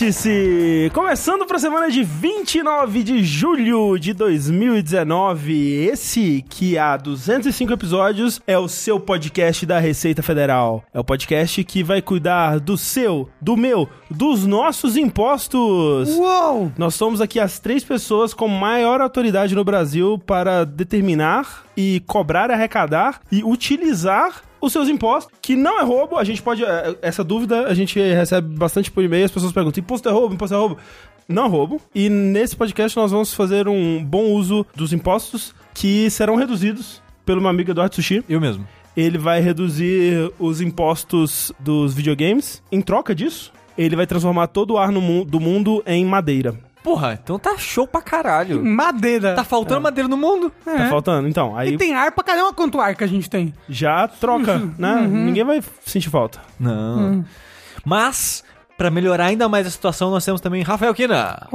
Vértice! Começando para a semana de 29 de julho de 2019. Esse que há 205 episódios é o seu podcast da Receita Federal. É o podcast que vai cuidar do seu, do meu, dos nossos impostos. Uou! Nós somos aqui as três pessoas com maior autoridade no Brasil para determinar e cobrar, arrecadar e utilizar os seus impostos, que não é roubo. A gente pode. eh, Essa dúvida a gente recebe bastante por e-mail, as pessoas perguntam: imposto é roubo, imposto é roubo. Não é roubo. E nesse podcast nós vamos fazer um bom uso dos impostos que serão reduzidos pelo meu amigo Eduardo Sushi. Eu mesmo. Ele vai reduzir os impostos dos videogames. Em troca disso, ele vai transformar todo o ar no mu- do mundo em madeira. Porra, então tá show pra caralho. Madeira. Tá faltando madeira no mundo. Tá faltando? Então, aí E tem ar pra caramba quanto ar que a gente tem. já troca, né? Ninguém vai sentir falta. Não. Mas, pra melhorar ainda mais a situação, nós temos também Rafael Kina.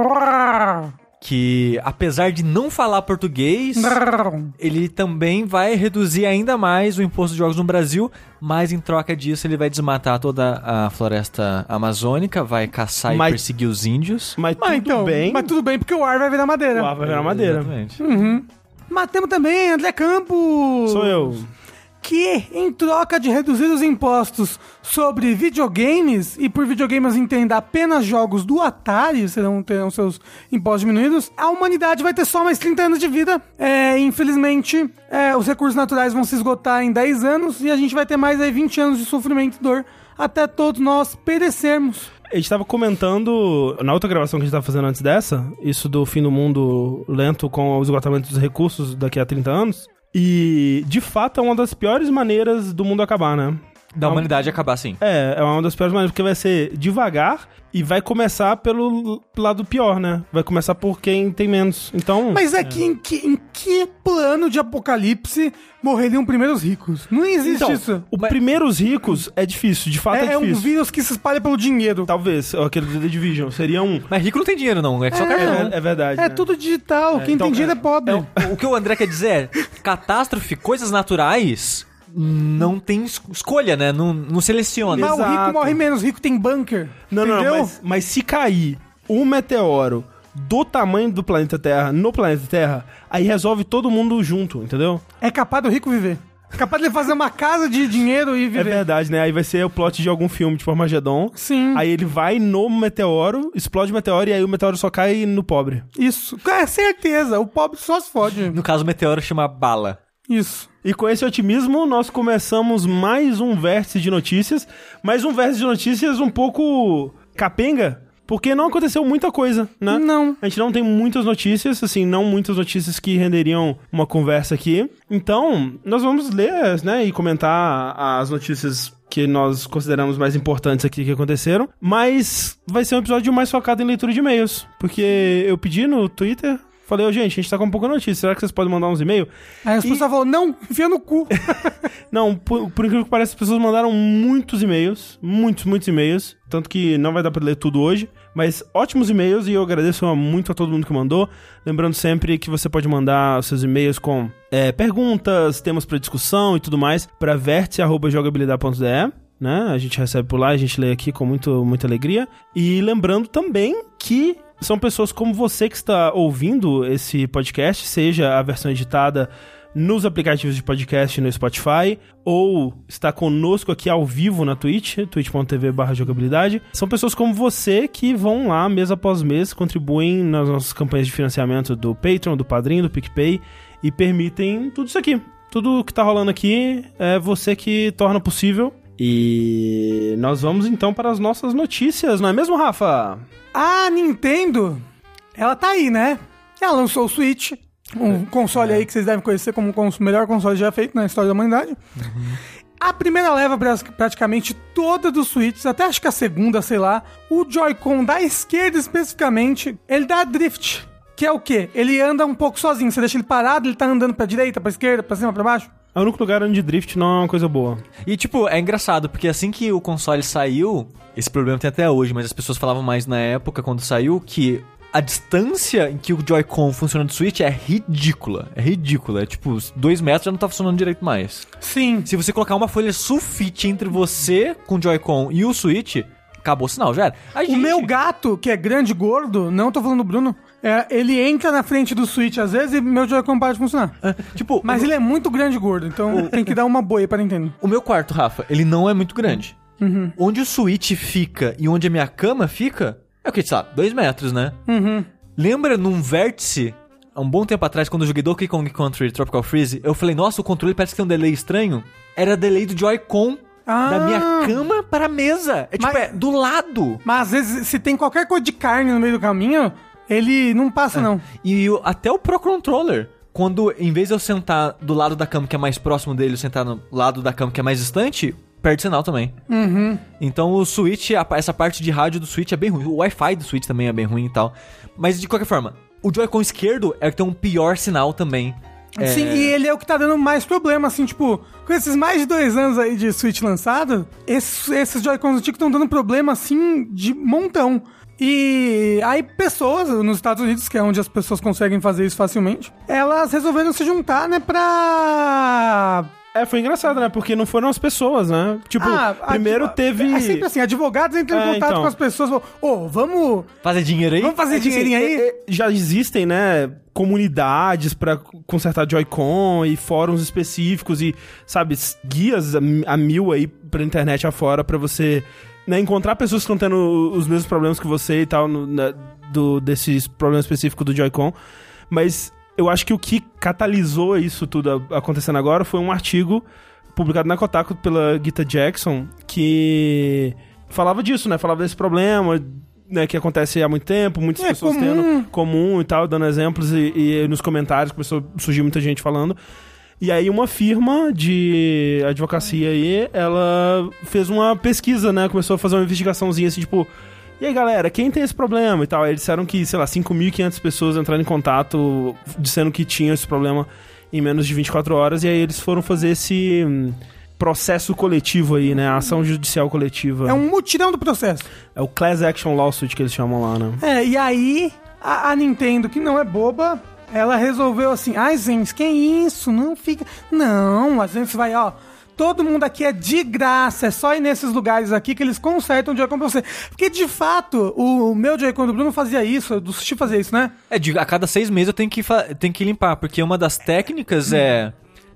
Que, apesar de não falar português, ele também vai reduzir ainda mais o imposto de jogos no Brasil, mas em troca disso ele vai desmatar toda a floresta amazônica, vai caçar e Mas- perseguir os índios. Mas, Mas tudo então, bem. mas tudo bem, porque o ar vai virar madeira. O ar vai virar madeira. Exatamente. Mas temos também André Campos. Sou eu. Que, em troca de reduzir os impostos sobre videogames, e por videogames entenda apenas jogos do Atari, serão, terão seus impostos diminuídos, a humanidade vai ter só mais 30 anos de vida. É, infelizmente, é, os recursos naturais vão se esgotar em 10 anos, e a gente vai ter mais aí 20 anos de sofrimento e dor, até todos nós perecermos. A gente tava comentando, na outra gravação que a gente tava fazendo antes dessa, isso do fim do mundo lento com o esgotamento dos recursos daqui a 30 anos. E, de fato, é uma das piores maneiras do mundo acabar, né? Da humanidade acabar assim. É, é uma das piores maneiras, porque vai ser devagar e vai começar pelo lado pior, né? Vai começar por quem tem menos. Então. Mas é que em, que em que plano de apocalipse morreriam primeiro os ricos? Não existe então, isso. o primeiros ricos é difícil, de fato é, É, é um difícil. vírus que se espalha pelo dinheiro. Talvez, aquele do The Division. Seria um. Mas rico não tem dinheiro, não. É só É. cartão. É, é verdade. É né? tudo digital. Quem então, tem dinheiro é, é- pobre. É, o que o André quer dizer é: catástrofe, coisas naturais, não tem es- escolha, né? Não, não seleciona. Mas o rico Exato. morre menos, o rico tem bunker. Não, não, entendeu? não, mas, mas se cair um meteoro do tamanho do planeta Terra no planeta Terra, aí resolve todo mundo junto, entendeu? É capaz do rico viver. É capaz de ele fazer uma casa de dinheiro e É viver. verdade, né? Aí vai ser o plot de algum filme, tipo Armagedon. Sim, Aí ele vai no meteoro, explode o meteoro e aí o meteoro só cai no pobre. isso. É certeza, o pobre só se fode. No caso, o meteoro chama bala. Isso. E com esse otimismo, nós começamos mais um vértice de notícias, mas um vértice de notícias um pouco capenga, porque não aconteceu muita coisa, né? Não. A gente não tem muitas notícias, assim, não muitas notícias que renderiam uma conversa aqui. Então, nós vamos ler, né, e comentar as notícias que nós consideramos mais importantes aqui que aconteceram. Mas vai ser um episódio mais focado em leitura de e-mails. Porque eu pedi no Twitter, falei, ô gente, a gente tá com pouca notícia, será que vocês podem mandar uns e-mails? Aí as E- pessoas falam, não, enfia no cu. Não, por, por incrível que pareça, as pessoas mandaram muitos e-mails. Muitos, muitos e-mails. Tanto que não vai dar pra ler tudo hoje. Mas ótimos e-mails e eu agradeço muito a todo mundo que mandou. Lembrando sempre que você pode mandar seus e-mails com é, perguntas, temas pra discussão e tudo mais pra vértice.jogabilidade.de. Né? A gente recebe por lá, a gente lê aqui com muito, muita alegria. E lembrando também que são pessoas como você que está ouvindo esse podcast, seja a versão editada nos aplicativos de podcast no Spotify ou está conosco aqui ao vivo na Twitch, twitch.tv jogabilidade. São pessoas como você que vão lá mês após mês, contribuem nas nossas campanhas de financiamento do Patreon, do Padrinho, do PicPay e permitem tudo isso aqui. Tudo que tá rolando aqui é você que torna possível. E nós vamos então para as nossas notícias, não é mesmo, Rafa? A Nintendo, ela tá aí, né? Ela lançou o Switch, um console aí que vocês devem conhecer como o melhor console já feito na história da humanidade. A primeira leva praticamente toda dos Switches, até acho que a segunda, sei lá, o Joy-Con da esquerda especificamente, ele dá drift. Que é o quê? Ele anda um pouco sozinho. Você deixa ele parado, ele tá andando pra direita, pra esquerda, pra cima, pra baixo. É o único lugar onde drift não é uma coisa boa. E, tipo, é engraçado, porque assim que o console saiu, esse problema tem até hoje, mas as pessoas falavam mais na época, quando saiu, que a distância em que o Joy-Con funciona do Switch é ridícula. É ridícula. É tipo, dois metros já não tá funcionando direito mais. Sim. Se você colocar uma folha sulfite entre você com o Joy-Con e o Switch, acabou o sinal, já era. A O gente- meu gato, que é grande e gordo, não tô falando do Bruno, é, ele entra na frente do Switch às vezes e meu Joy-Con para de funcionar. Tipo, Mas ele é muito grande e gordo, então tem que dar uma boia para Nintendo. O meu quarto, Rafa, ele não é muito grande. Uhum. Onde o Switch fica e onde a minha cama fica, é o que, sei lá, dois metros, né? Uhum. Lembra num vértice, há um bom tempo atrás, quando eu joguei Donkey Kong Country Tropical Freeze, eu falei, nossa, o controle parece que tem um delay estranho. Era delay do Joy-Con Ah. da minha cama para a mesa. É tipo, Mas- é do lado. Mas às vezes, se tem qualquer coisa de carne no meio do caminho, ele não passa, não. E o- até o Pro Controller, quando em vez de eu sentar do lado da cama que é mais próximo dele, eu sentar no lado da cama que é mais distante, perde sinal também. Uhum. Então o Switch, essa parte de rádio do Switch é bem ruim. O Wi-Fi do Switch também é bem ruim e tal. Mas de qualquer forma, o Joy-Con esquerdo é o que tem um pior sinal também. É, Sim, e ele é o que tá dando mais problema, assim, tipo, com esses mais de dois anos aí de Switch lançado, esses, esses Joy-Cons antigos estão dando problema, assim, de montão. E aí pessoas, nos Estados Unidos, que é onde as pessoas conseguem fazer isso facilmente, elas resolveram se juntar, né, pra... É, foi engraçado, né? Porque não foram as pessoas, né? Tipo, Ah, primeiro advo- teve. É sempre assim, advogados entram em É, contato então. com as pessoas, falam, ô, vamos, Fazer dinheiro aí? vamos fazer É que, assim, dinheirinho aí? é- já existem, né, comunidades pra consertar Joy-Con e fóruns específicos e, sabe, guias a, mi- a mil aí pra internet afora pra você, né, encontrar pessoas que estão tendo os mesmos problemas que você e tal, no, né, do, desses problemas específicos do Joy-Con. Mas eu acho que o que catalisou isso tudo acontecendo agora foi um artigo publicado na Kotaku pela Gita Jackson, que falava disso, né? Falava desse problema, né, que acontece há muito tempo, muitas É pessoas comum. tendo comum e tal, dando exemplos, e, e nos comentários começou a surgir muita gente falando. E aí uma firma de advocacia aí, ela fez uma pesquisa, né? Começou a fazer uma investigaçãozinha assim, tipo... E aí, galera, quem tem esse problema e tal? Aí eles disseram que, sei lá, 5.500 pessoas entraram em contato dizendo que tinham esse problema em menos de 24 horas. E aí eles foram fazer esse hum, processo coletivo aí, né? A ação judicial coletiva. É um mutirão do processo. É o Class Action Lawsuit que eles chamam lá, né? É, e aí a, a Nintendo, que não é boba, ela resolveu assim, ai, gente, que isso? Não fica. Não, a gente vai, ó. Todo mundo aqui é de graça, é só ir nesses lugares aqui que eles consertam o Joy-Con pra você. Porque, de fato, o meu Joy-Con do Bruno fazia isso, do Sushi fazia isso, né? É, de, a cada seis meses eu tenho que, tenho que limpar, porque uma das técnicas é...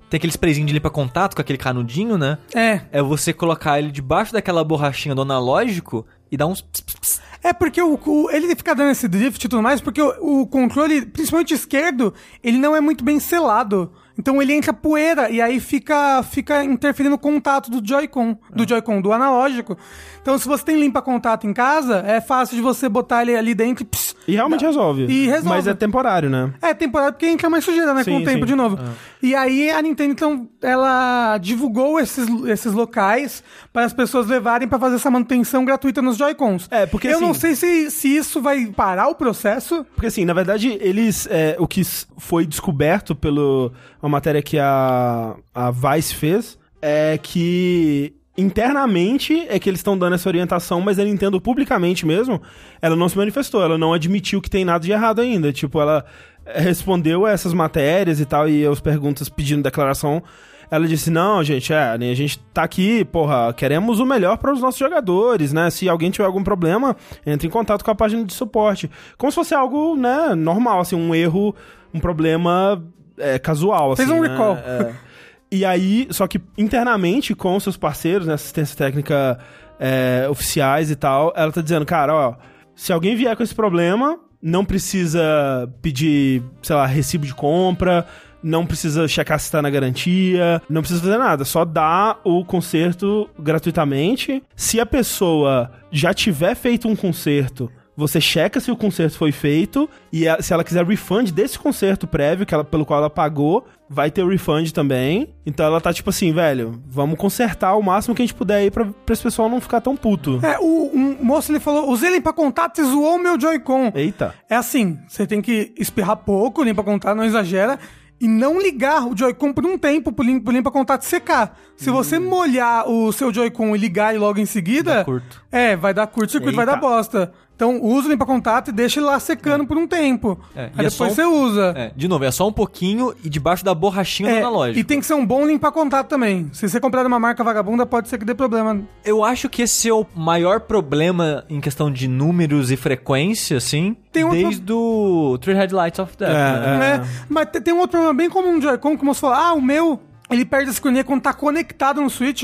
Tem aquele sprayzinho de limpa-contato com aquele canudinho, né? É. É você colocar ele debaixo daquela borrachinha do analógico e dar uns... ps, ps, ps. É porque o, o- ele fica dando esse drift e tudo mais, porque o, o controle, principalmente esquerdo, ele não é muito bem selado. Então ele entra poeira e aí fica, fica interferindo no contato do Joy-Con, do Joy-Con, do analógico. Então se você tem limpa-contato em casa, é fácil de você botar ele ali dentro e... pss, E realmente resolve. E resolve. Mas é temporário, né? é temporário porque entra mais sujeira, né? com Sim, o tempo sim. de novo. E aí a Nintendo, então, ela divulgou esses, esses locais para as pessoas levarem para fazer essa manutenção gratuita nos Joy-Cons. É, porque Eu não assim- sei se, se isso vai parar o processo. Porque assim, na verdade, eles. é, o que foi descoberto pelo uma matéria que a, a Vice fez é que internamente é que eles estão dando essa orientação, mas a Nintendo publicamente mesmo, ela não se manifestou, ela não admitiu que tem nada de errado ainda. Tipo, ela é, respondeu a essas matérias e tal, e as perguntas pedindo declaração. Ela disse: Não, gente, é, né, a gente tá aqui, porra, queremos o melhor para os nossos jogadores, né? Se alguém tiver algum problema, entre em contato com a página de suporte. Como se fosse algo, né, normal, assim, um erro, um problema é, casual, Fez assim. um né? recall. É. E aí, só que internamente, com seus parceiros, né, assistência técnica é, oficiais e tal, ela tá dizendo, cara, ó, se alguém vier com esse problema, não precisa pedir, sei lá, recibo de compra, não precisa checar se tá na garantia, não precisa fazer nada, só dá o conserto gratuitamente. Se a pessoa já tiver feito um conserto, você checa se o conserto foi feito e se ela quiser refund desse conserto prévio que ela, pelo qual ela pagou, vai ter o refund também. Então ela tá tipo assim, velho, vamos consertar o máximo que a gente puder aí pra, pra esse pessoal não ficar tão puto. É, o um moço ele falou: usei limpa contato e zoou meu Joy-Con. Eita. É assim, você tem que espirrar pouco, limpa contato, não exagera. E não ligar o Joy-Con por um tempo pro lim- pro limpa contato secar. Se você molhar o seu Joy-Con e ligar ele logo em seguida. Dá curto. É, vai dar curto circuito, vai Eita. dar bosta. Então usa o limpa-contato e deixa ele lá secando por um tempo. É, Aí é depois um- você usa. É, de novo, é só um pouquinho e debaixo da borrachinha do É, analógico. e tem que ser um bom limpa-contato também. Se você comprar uma marca vagabunda, pode ser que dê problema. Eu acho que esse é o maior problema em questão de números e frequência, assim, Tem um desde o Three Headlights of Death. É, né? é. Mas te- tem um outro problema bem comum no Joy-Con, que você falou, ah, o meu, ele perde a sincronia quando tá conectado no Switch.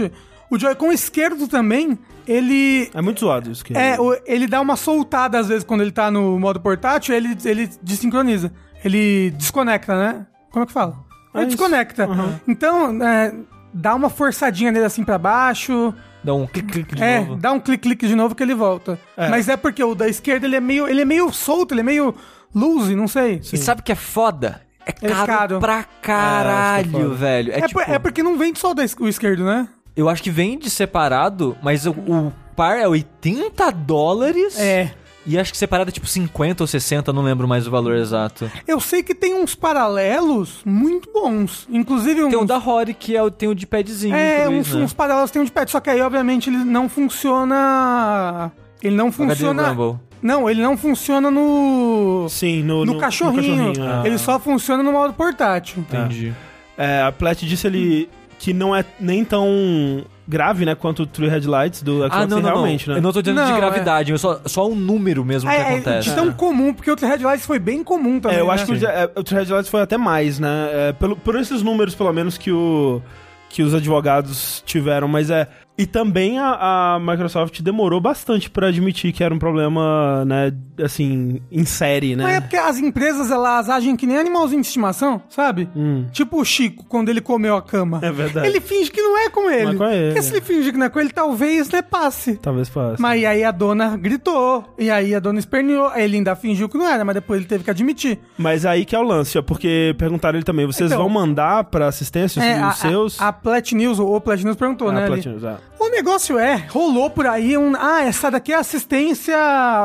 O Joy-Con esquerdo também, ele... É muito zoado isso. Que... É, ele dá uma soltada às vezes quando ele tá no modo portátil, ele, ele desincroniza. Ele desconecta, né? Como é que fala? É Ele isso. desconecta. Então, é, dá uma forçadinha nele assim pra baixo. Dá um clique-clique de é, novo. dá um clique-clique de novo que ele volta. É. Mas é porque o da esquerda ele é meio, ele é meio solto, ele é meio loose, não sei. E sabe o que é foda? É É caro, caro. pra É, caralho, é foda. velho. É, É, tipo, por- é porque não vende só o, da, es- o esquerdo, né? Eu acho que vende separado, mas o, o par é 80 dólares. É. E acho que separado é tipo 50 ou 60, não lembro mais o valor exato. Eu sei que tem uns paralelos muito bons. Inclusive uns... Tem o da Rory, que é o, tem o de padzinho. É, uns, né? uns paralelos tem um de pet, só que aí, obviamente, ele não funciona. Ele não funciona. Não, ele não funciona no. Sim, no, No, cachorrinho. é. Ele só funciona no modo portátil. Entendi. É, a Plat disse ali que não é nem tão grave, né, quanto o Three Headlights do Xbox Ah, não, não, realmente, não. né? Eu não tô dizendo Não, de é. gravidade, eu só, só um número mesmo que É, é acontece. de tão comum, porque o Three Headlights foi bem comum também. É, eu né? acho que o, é, o Three Headlights foi até mais, né? É, pelo, por esses números, pelo menos, que, o, que os advogados tiveram, mas é. E também a, a Microsoft demorou bastante pra admitir que era um problema, né, assim, em série, né? Mas é porque as empresas, elas agem que nem animalzinho de estimação, sabe? Tipo o Chico, quando ele comeu a cama. Hum. É verdade. Ele finge que não é com ele. Não é com ele. Porque se ele fingir que não é com ele, talvez, né, passe. Talvez passe. Mas aí a dona gritou, e aí a dona esperneou, ele ainda fingiu que não era, mas depois ele teve que admitir. Mas aí que é o lance, ó, porque perguntaram ele também, vocês Então- vão mandar pra assistência os, É, a, os seus? a, a Plat News, ou o Plat News perguntou, Ah, né? ali. Platinos, é. O negócio é, rolou por aí um. Ah, essa daqui é assistência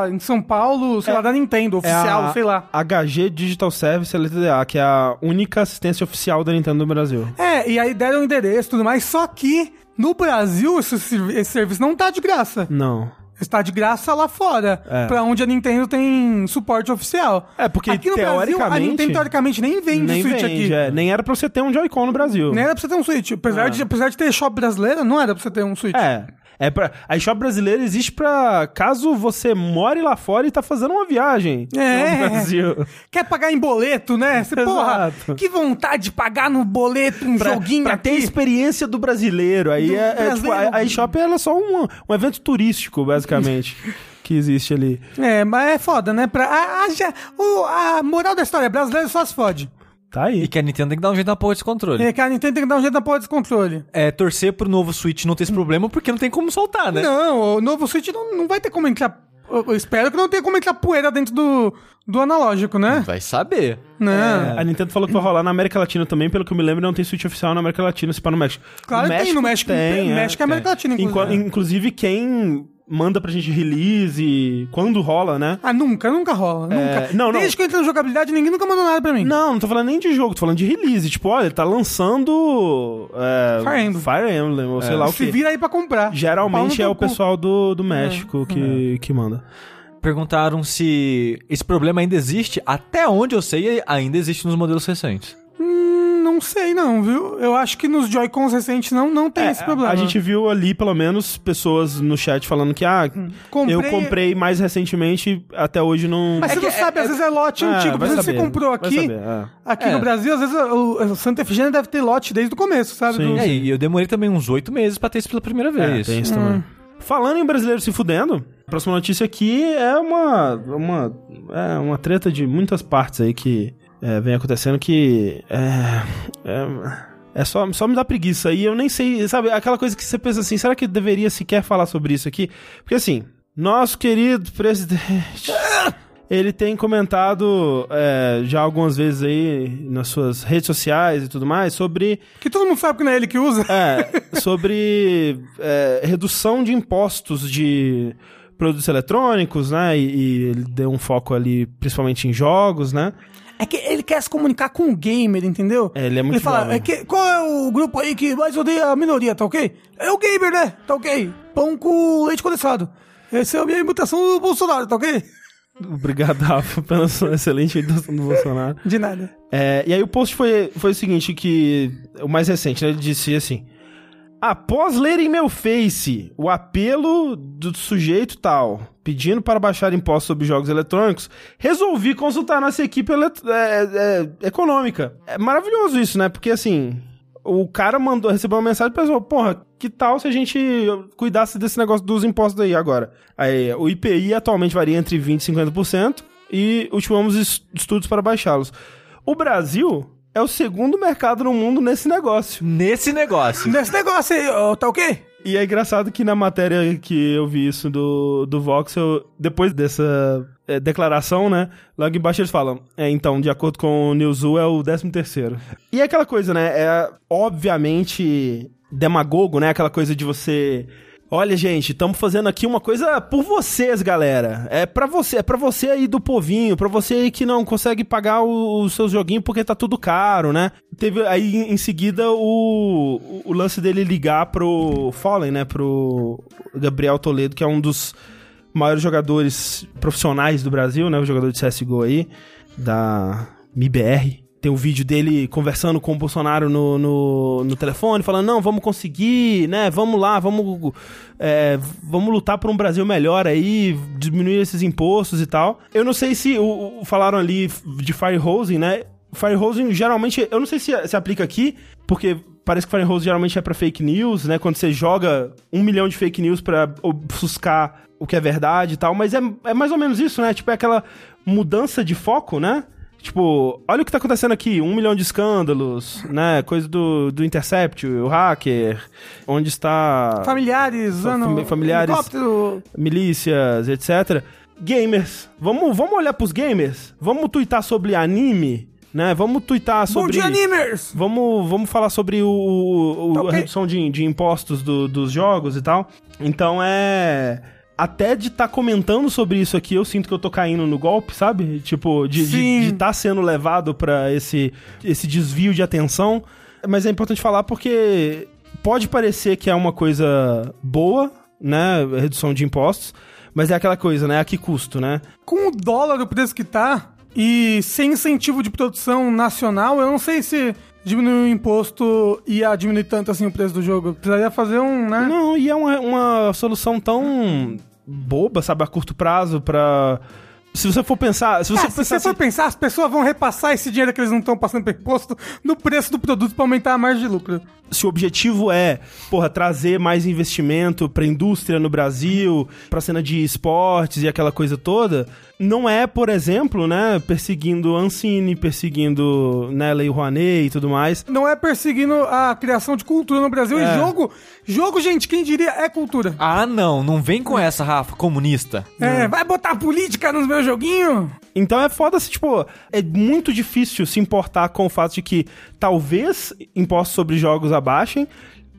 em São Paulo, sei lá, da Nintendo, É oficial, a sei lá. HG Digital Service LTDA, que é a única assistência oficial da Nintendo no Brasil. É, e aí deram o endereço e tudo mais, só que no Brasil esse, esse serviço não tá de graça. Não. Está de graça lá fora, É. pra onde a Nintendo tem suporte oficial. É, porque aqui no Brasil, a teoricamente- Nintendo teoricamente nem vende Nem Switch vende, aqui. é. Nem era pra você ter um Joy-Con no Brasil. Nem era pra você ter um Switch. Apesar, de, apesar de ter shop brasileira, não era pra você ter um Switch. É. É pra, a eShop brasileira existe pra caso você more lá fora e tá fazendo uma viagem É. no Brasil. Quer pagar em boleto, né? Você, porra, que vontade de pagar no boleto um Pra, joguinho pra aqui. ter a experiência do brasileiro. Aí Do é, é, tipo, brasileiro. a, a eShop é só um, um evento turístico, basicamente, que existe ali. É, mas é foda, né? Pra, a, a, o- a moral da história, brasileiro só se fode. Tá aí. E que a Nintendo tem que dar um jeito na porra desse controle. É que a Nintendo tem que dar um jeito na porra desse controle. É, torcer pro novo Switch não ter esse problema, porque não tem como soltar, né? Não, o novo Switch não, não vai ter como entrar... Eu espero que não tenha como entrar poeira dentro do, do analógico, né? Vai saber. Né? A Nintendo falou que vai rolar na América Latina também, pelo que eu me lembro, não tem Switch oficial na América Latina, se pá no México. Claro que tem, no México tem, é, México é América Latina, Inclu- inclusive. Inclusive, quem manda pra gente release, quando rola, né? Ah, nunca, nunca rola. Nunca. não, não. Desde que eu entrei na jogabilidade, ninguém nunca mandou nada pra mim. Não, não tô falando nem de jogo, tô falando de release. Tipo, olha, tá lançando. É, Fire Emblem. Fire Emblem, ou sei lá o Se que. vira aí pra comprar. Geralmente é o pessoal do, do México que, que manda. Perguntaram se esse problema ainda existe. Até onde eu sei, ainda existe nos modelos recentes. Hum, não sei não, viu? Eu acho que nos Joy-Cons recentes não, não tem É, esse problema. A gente viu ali, pelo menos, pessoas no chat falando que, ah, Comprei- eu comprei mais recentemente, até hoje não. Mas É você que não sabe, às vezes é lote É, antigo. Por exemplo, você comprou aqui, saber, é. aqui É. no Brasil, às vezes o, o Santa Efigênia deve ter lote desde o começo, sabe? Sim. Do- É, e eu demorei também uns oito meses pra ter isso pela primeira É, vez. tem isso também. Falando em brasileiro se fudendo, a próxima notícia aqui é uma, uma, é uma treta de muitas partes aí que é, vem acontecendo que é, é, é só, só me dá preguiça. E eu nem sei, sabe, aquela coisa que você pensa assim, será que deveria sequer falar sobre isso aqui? Porque assim, nosso querido presidente... Ele tem comentado é, já algumas vezes aí nas suas redes sociais e tudo mais sobre Que todo mundo sabe que não é ele que usa. é, sobre é, redução de impostos de produtos eletrônicos, né? E, e ele deu um foco ali, principalmente em jogos, né? É que ele quer se comunicar com o gamer, entendeu? É, ele é muito Ele fala, jovem. é que, qual é o grupo aí que mais odeia a minoria, tá ok? É o gamer, né? Tá ok? Pão com leite condensado. Essa é a minha imitação do Bolsonaro, tá ok? Obrigado, Rafa, pela sua excelente imitação do Bolsonaro. De nada. É, e aí o post foi, foi o seguinte, que... O mais recente, né? Ele disse assim... Após ler em meu Face o apelo do sujeito tal, pedindo para baixar impostos sobre jogos eletrônicos, resolvi consultar nossa equipe elet- é, é, econômica. É maravilhoso isso, né? Porque assim, o cara mandou, recebeu uma mensagem e pensou, porra, que tal se a gente cuidasse desse negócio dos impostos aí agora? Aí, o IPI atualmente varia entre 20% e 50% e ultimamos es- estudos para baixá-los. O Brasil é o segundo mercado no mundo nesse negócio. Nesse negócio. Nesse negócio aí, tá ok? E é engraçado que na matéria que eu vi isso do, do Voxel, depois dessa é, declaração, né? Logo embaixo eles falam, é, então, de acordo com o Newzoo, é o 13 terceiro. E é aquela coisa, né? É obviamente demagogo, né? Aquela coisa de você... Olha, gente, estamos fazendo aqui uma coisa por vocês, galera. É pra você, é para você aí do povinho, pra você aí que não consegue pagar os seus joguinhos porque tá tudo caro, né? Teve aí em seguida o, o lance dele ligar pro Fallen, né, pro Gabriel Toledo, que é um dos maiores jogadores profissionais do Brasil, né, o jogador de CS:GO aí da MIBR. Tem um vídeo dele conversando com o Bolsonaro no, no, no telefone, falando, não, vamos conseguir, né? Vamos lá, vamos, é, vamos lutar por um Brasil melhor aí, diminuir esses impostos e tal. Eu não sei se o, o- falaram ali de firehosing, né? Firehosing geralmente, eu não sei se se aplica aqui, porque parece que firehosing geralmente é pra fake news, né? Quando você joga um milhão de fake news pra ofuscar o que é verdade e tal, mas é, é mais ou menos isso, né? Tipo, é aquela mudança de foco, né? Tipo, olha o que tá acontecendo aqui, um milhão de escândalos, né? Coisa do, do Intercept, o hacker, onde está Familiares, Fa- usando fami- familiares. helicóptero. milícias, etc. Gamers, vamos, vamos olhar pros gamers? Vamos twittar sobre anime, né? Vamos twittar Bom sobre... dia, animers! Vamos, vamos falar sobre o, o- Tá a ok. redução de, de impostos do- dos jogos e tal. Então é. Até de estar comentando sobre isso aqui, eu sinto que eu tô caindo no golpe, sabe? Tipo, de estar sendo levado pra esse, esse desvio de atenção. Mas é importante falar porque pode parecer que é uma coisa boa, né? Redução de impostos. Mas é aquela coisa, né? A que custo, né? Com o dólar o preço que tá e sem incentivo de produção nacional, eu não sei se diminuir o imposto ia diminuir tanto assim o preço do jogo. Precisaria fazer um, né? Não, e é uma, uma solução tão boba, sabe, a curto prazo pra. Se você for pensar. Se você Ah, se pensar você for pensar, as pessoas vão repassar esse dinheiro que eles não estão passando por imposto no preço do produto pra aumentar a margem de lucro. se o objetivo é, porra, trazer mais investimento pra indústria no Brasil, pra cena de esportes e aquela coisa toda, não é, por exemplo, né, perseguindo Ancine, perseguindo, né, Lei Rouanet e tudo mais. Não é perseguindo a criação de cultura no Brasil. É. E jogo, jogo, gente, quem diria é cultura. Ah, não. Não vem com essa, Rafa, comunista. É, vai botar política nos meus joguinhos? Então é foda se, tipo, é muito difícil se importar com o fato de que talvez impostos sobre jogos abaixem,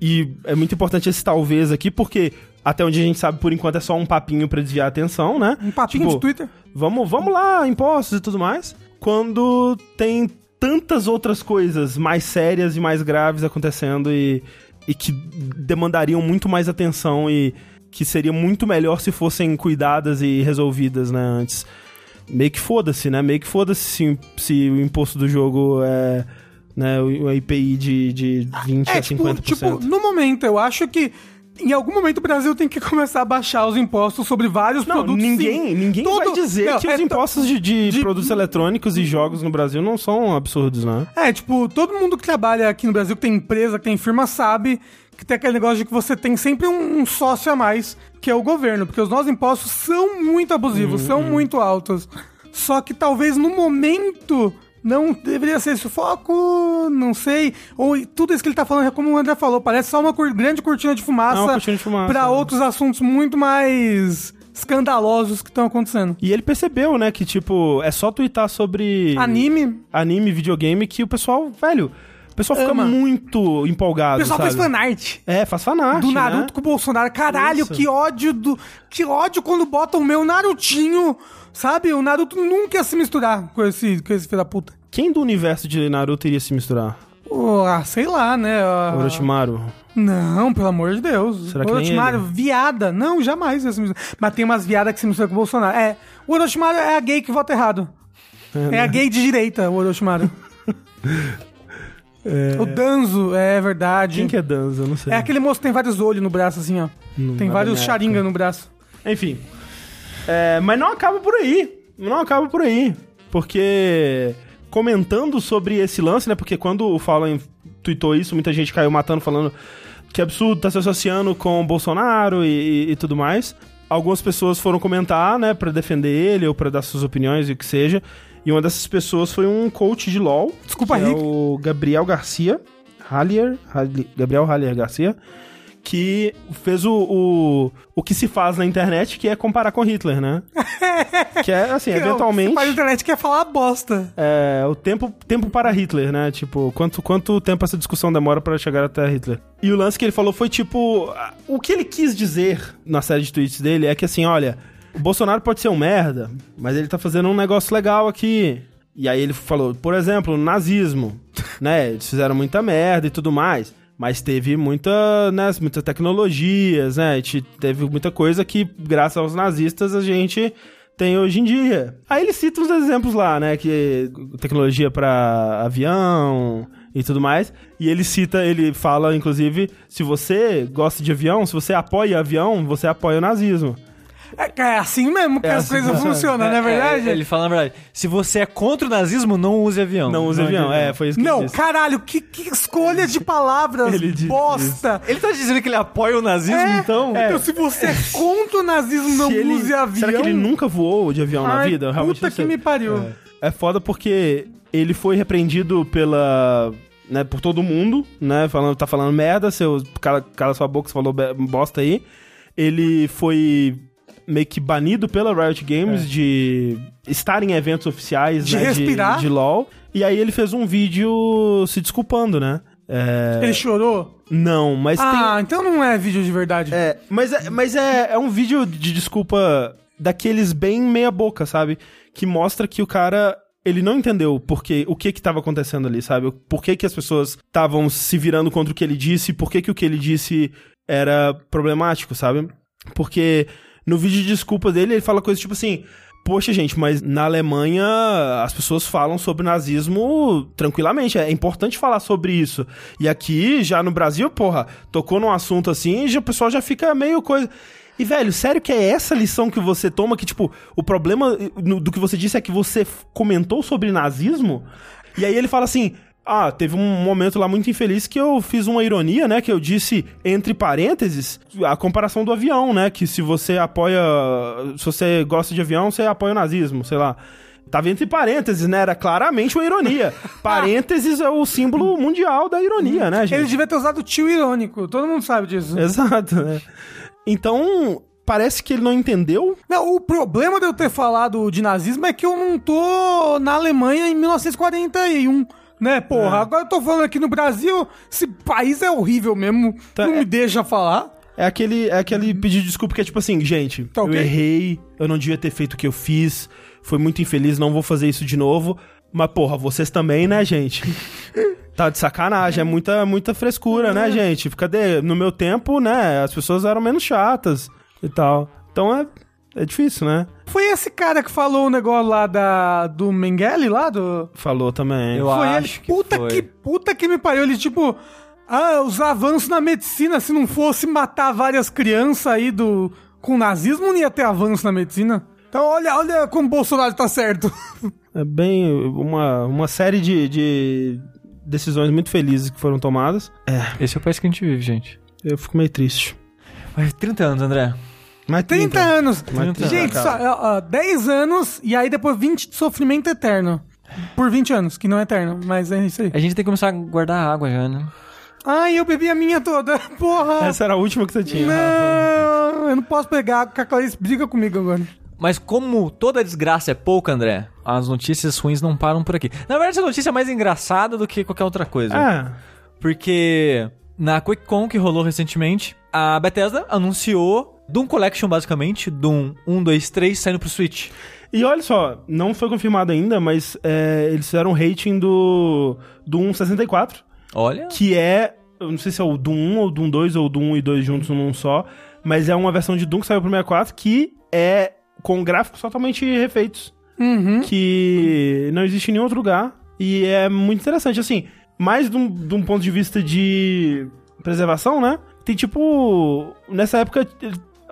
e é muito importante esse talvez aqui, porque até onde a gente sabe, por enquanto, é só um papinho pra desviar a atenção, né? Um papinho Tipo, de Twitter. Vamos, vamos lá, impostos e tudo mais. Quando tem tantas outras coisas mais sérias e mais graves acontecendo e, e que demandariam muito mais atenção e que seria muito melhor se fossem cuidadas e resolvidas, né, antes. Meio que foda-se, né? Meio que foda-se se, se o imposto do jogo é né, o o IPI de, de 20 É, a tipo, 50%. tipo, no momento, eu acho que em algum momento o Brasil tem que começar a baixar os impostos sobre vários Não, produtos. ninguém, sim. ninguém Todo- vai dizer Não, que é os to- impostos de, de de- produtos eletrônicos e jogos no Brasil não são absurdos, né? É, tipo, todo mundo que trabalha aqui no Brasil, que tem empresa, que tem firma, sabe que tem aquele negócio de que você tem sempre um, um sócio a mais, que é o governo, porque os nossos impostos são muito abusivos, são muito altos. Só que talvez no momento não deveria ser esse o foco, não sei. Ou tudo isso que ele tá falando é como o André falou, parece só uma grande cortina de fumaça, É uma cortina de fumaça, pra né? outros assuntos muito mais escandalosos que estão acontecendo. E ele percebeu, né, que, tipo, é só twittar sobre... Anime, Anime, videogame, que o pessoal, velho... O pessoal fica Ama. muito o empolgado, pessoal sabe? fez fanart. É, faz fanart, do né? Naruto com o Bolsonaro. Caralho, Isso. que ódio do. Que ódio quando botam o meu Narutinho. Sabe? O Naruto nunca ia se misturar com esse, com esse filho da puta. Quem do universo de Naruto iria se misturar? Ah, sei lá, né? ah, Orochimaru. Não, pelo amor de Deus. Será que Orochimaru, viada. Não, jamais. Mas tem umas viadas que se misturam com o Bolsonaro. É, o Orochimaru é a gay que vota errado. É, a gay de direita, o Orochimaru. O Danzo, é verdade. Quem que é Danza? Eu não sei. É aquele moço que tem vários olhos no braço, assim, ó. Não tem vai vários charinga no braço. Enfim. É, mas não acaba por aí. Não acaba por aí. Porque comentando sobre esse lance, né? Porque quando o Fallen tweetou isso, muita gente caiu matando, falando que absurdo tá se associando com o Bolsonaro e, e tudo mais. Algumas pessoas foram comentar, né, pra defender ele ou pra dar suas opiniões e o que seja. E uma dessas pessoas foi um coach de LoL. Desculpa, é Rick. o Gabriel Garcia. Hallier, Halli- Gabriel Hallier Garcia que fez o, o, o que se faz na internet, que é comparar com Hitler, né? que é, assim, eventualmente, Mas a internet quer falar bosta. é, o tempo, tempo para Hitler, né? Tipo, quanto, quanto tempo essa discussão demora para chegar até Hitler. E o lance que ele falou foi, tipo, o que ele quis dizer na série de tweets dele é que, assim, olha, o Bolsonaro pode ser um merda, mas ele tá fazendo um negócio legal aqui. E aí ele falou, por exemplo, nazismo, né? Eles fizeram muita merda e tudo mais. Mas teve muita, né, muitas tecnologias, né? Teve muita coisa que, graças aos nazistas, a gente tem hoje em dia. Aí ele cita uns exemplos lá, né? Que tecnologia pra avião e tudo mais. E ele cita, ele fala, inclusive, se você gosta de avião, se você apoia avião, você apoia o nazismo. É, é assim mesmo que É as assim coisas funcionam, não é verdade? É, ele fala na verdade. Se você é contra o nazismo, não use avião. Não use avião. É, foi isso que Não, ele disse. caralho, que, que escolha de palavras Ele bosta. Ele tá dizendo que ele apoia o nazismo, É, então? Então, se você é contra o nazismo, não Se ele- use avião. Será que ele nunca voou de avião na Ai, vida? Eu realmente puta não que me pariu. É foda porque ele foi repreendido pela. Né, por todo mundo, né? Falando, tá falando merda, seu. Cala, cala sua boca, você falou bosta aí. Ele foi meio que banido pela Riot Games de estar em eventos oficiais De né, respirar? de LOL. E aí ele fez um vídeo se desculpando, né? É, Ele chorou? Não, mas tem. Ah, então não é vídeo de verdade. É, mas é, mas é, é um vídeo de desculpa daqueles bem meia boca, sabe? Que mostra que o cara ele não entendeu porque, o que que tava acontecendo ali, sabe? Por que que as pessoas estavam se virando contra o que ele disse, por que que o que ele disse era problemático, sabe? Porque no vídeo de desculpa dele ele fala coisas tipo assim: Poxa, gente, mas na Alemanha as pessoas falam sobre nazismo tranquilamente. É importante falar sobre isso. E aqui, já no Brasil, porra, tocou num assunto assim e o pessoal já fica meio coisa. E, velho, sério que é essa lição que você toma? Que, tipo, o problema no- do que você disse é que você comentou sobre nazismo? E aí ele fala assim. Ah, teve um momento lá muito infeliz que eu fiz uma ironia, né? Que eu disse, entre parênteses, a comparação do avião, né? Que se você apoia. Se você gosta de avião, você apoia o nazismo, sei lá. Tava entre parênteses, né? Era claramente uma ironia. parênteses é o símbolo mundial da ironia, né, gente? Ele devia ter usado tio irônico. Todo mundo sabe disso. Exato, né? Então, parece que ele não entendeu. Não, o problema de eu ter falado de nazismo é que eu não tô na Alemanha em 1941. Né, porra? Agora eu tô falando aqui no Brasil, esse país é horrível mesmo. Tá, não é- me deixa falar. É aquele, é aquele pedido de desculpa que é tipo assim, gente, Tá ok? eu errei, eu não devia ter feito o que eu fiz, foi muito infeliz, não vou fazer isso de novo. Mas, porra, vocês também, né, gente? Tá de sacanagem, é muita, muita frescura, né, gente? Cadê? No meu tempo, né, as pessoas eram menos chatas e tal. Então é, é difícil, né? Foi esse cara que falou o negócio lá da, do Mengele lá? Do... Falou também. Eu foi ele. acho que Puta foi. que puta que me pariu. Ele, tipo, ah, os avanços na medicina, se não fosse matar várias crianças aí do, com nazismo, não ia ter avanço na medicina. Então, olha, olha como o Bolsonaro tá certo. É bem uma, uma série de, de decisões muito felizes que foram tomadas. É, Esse é o país que a gente vive, gente. eu fico meio triste. Mas 30 anos, André. Mas 30 anos. Mas 30 Gente, anos, só, ó, ó, 10 anos e aí depois 20 de sofrimento eterno. Por 20 anos, que não é eterno, mas é isso aí. A gente tem que começar a guardar água já, né? Ai, eu bebi a minha toda. Porra. Essa era a última que você tinha. Não, eu não posso pegar água, porque a Clarice briga comigo agora. Mas como toda desgraça é pouca, André, as notícias ruins não param por aqui. Na verdade, essa notícia é mais engraçada do que qualquer outra coisa. É. Porque na QuakeCon que rolou recentemente, a Bethesda anunciou Doom Collection, basicamente, Doom 1, 2, 3, saindo pro Switch. E olha só, não foi confirmado ainda, mas é, eles fizeram um rating do, do 164, Olha. que é eu não sei se é o Doom 1 ou Doom 2 ou Doom 1 e 2 juntos num só, mas é uma versão de Doom que saiu pro 64 que é com gráficos totalmente refeitos, Uhum. que não existe em nenhum outro lugar e é muito interessante, assim, mais de um, de um ponto de vista de preservação, né? Tem tipo, nessa época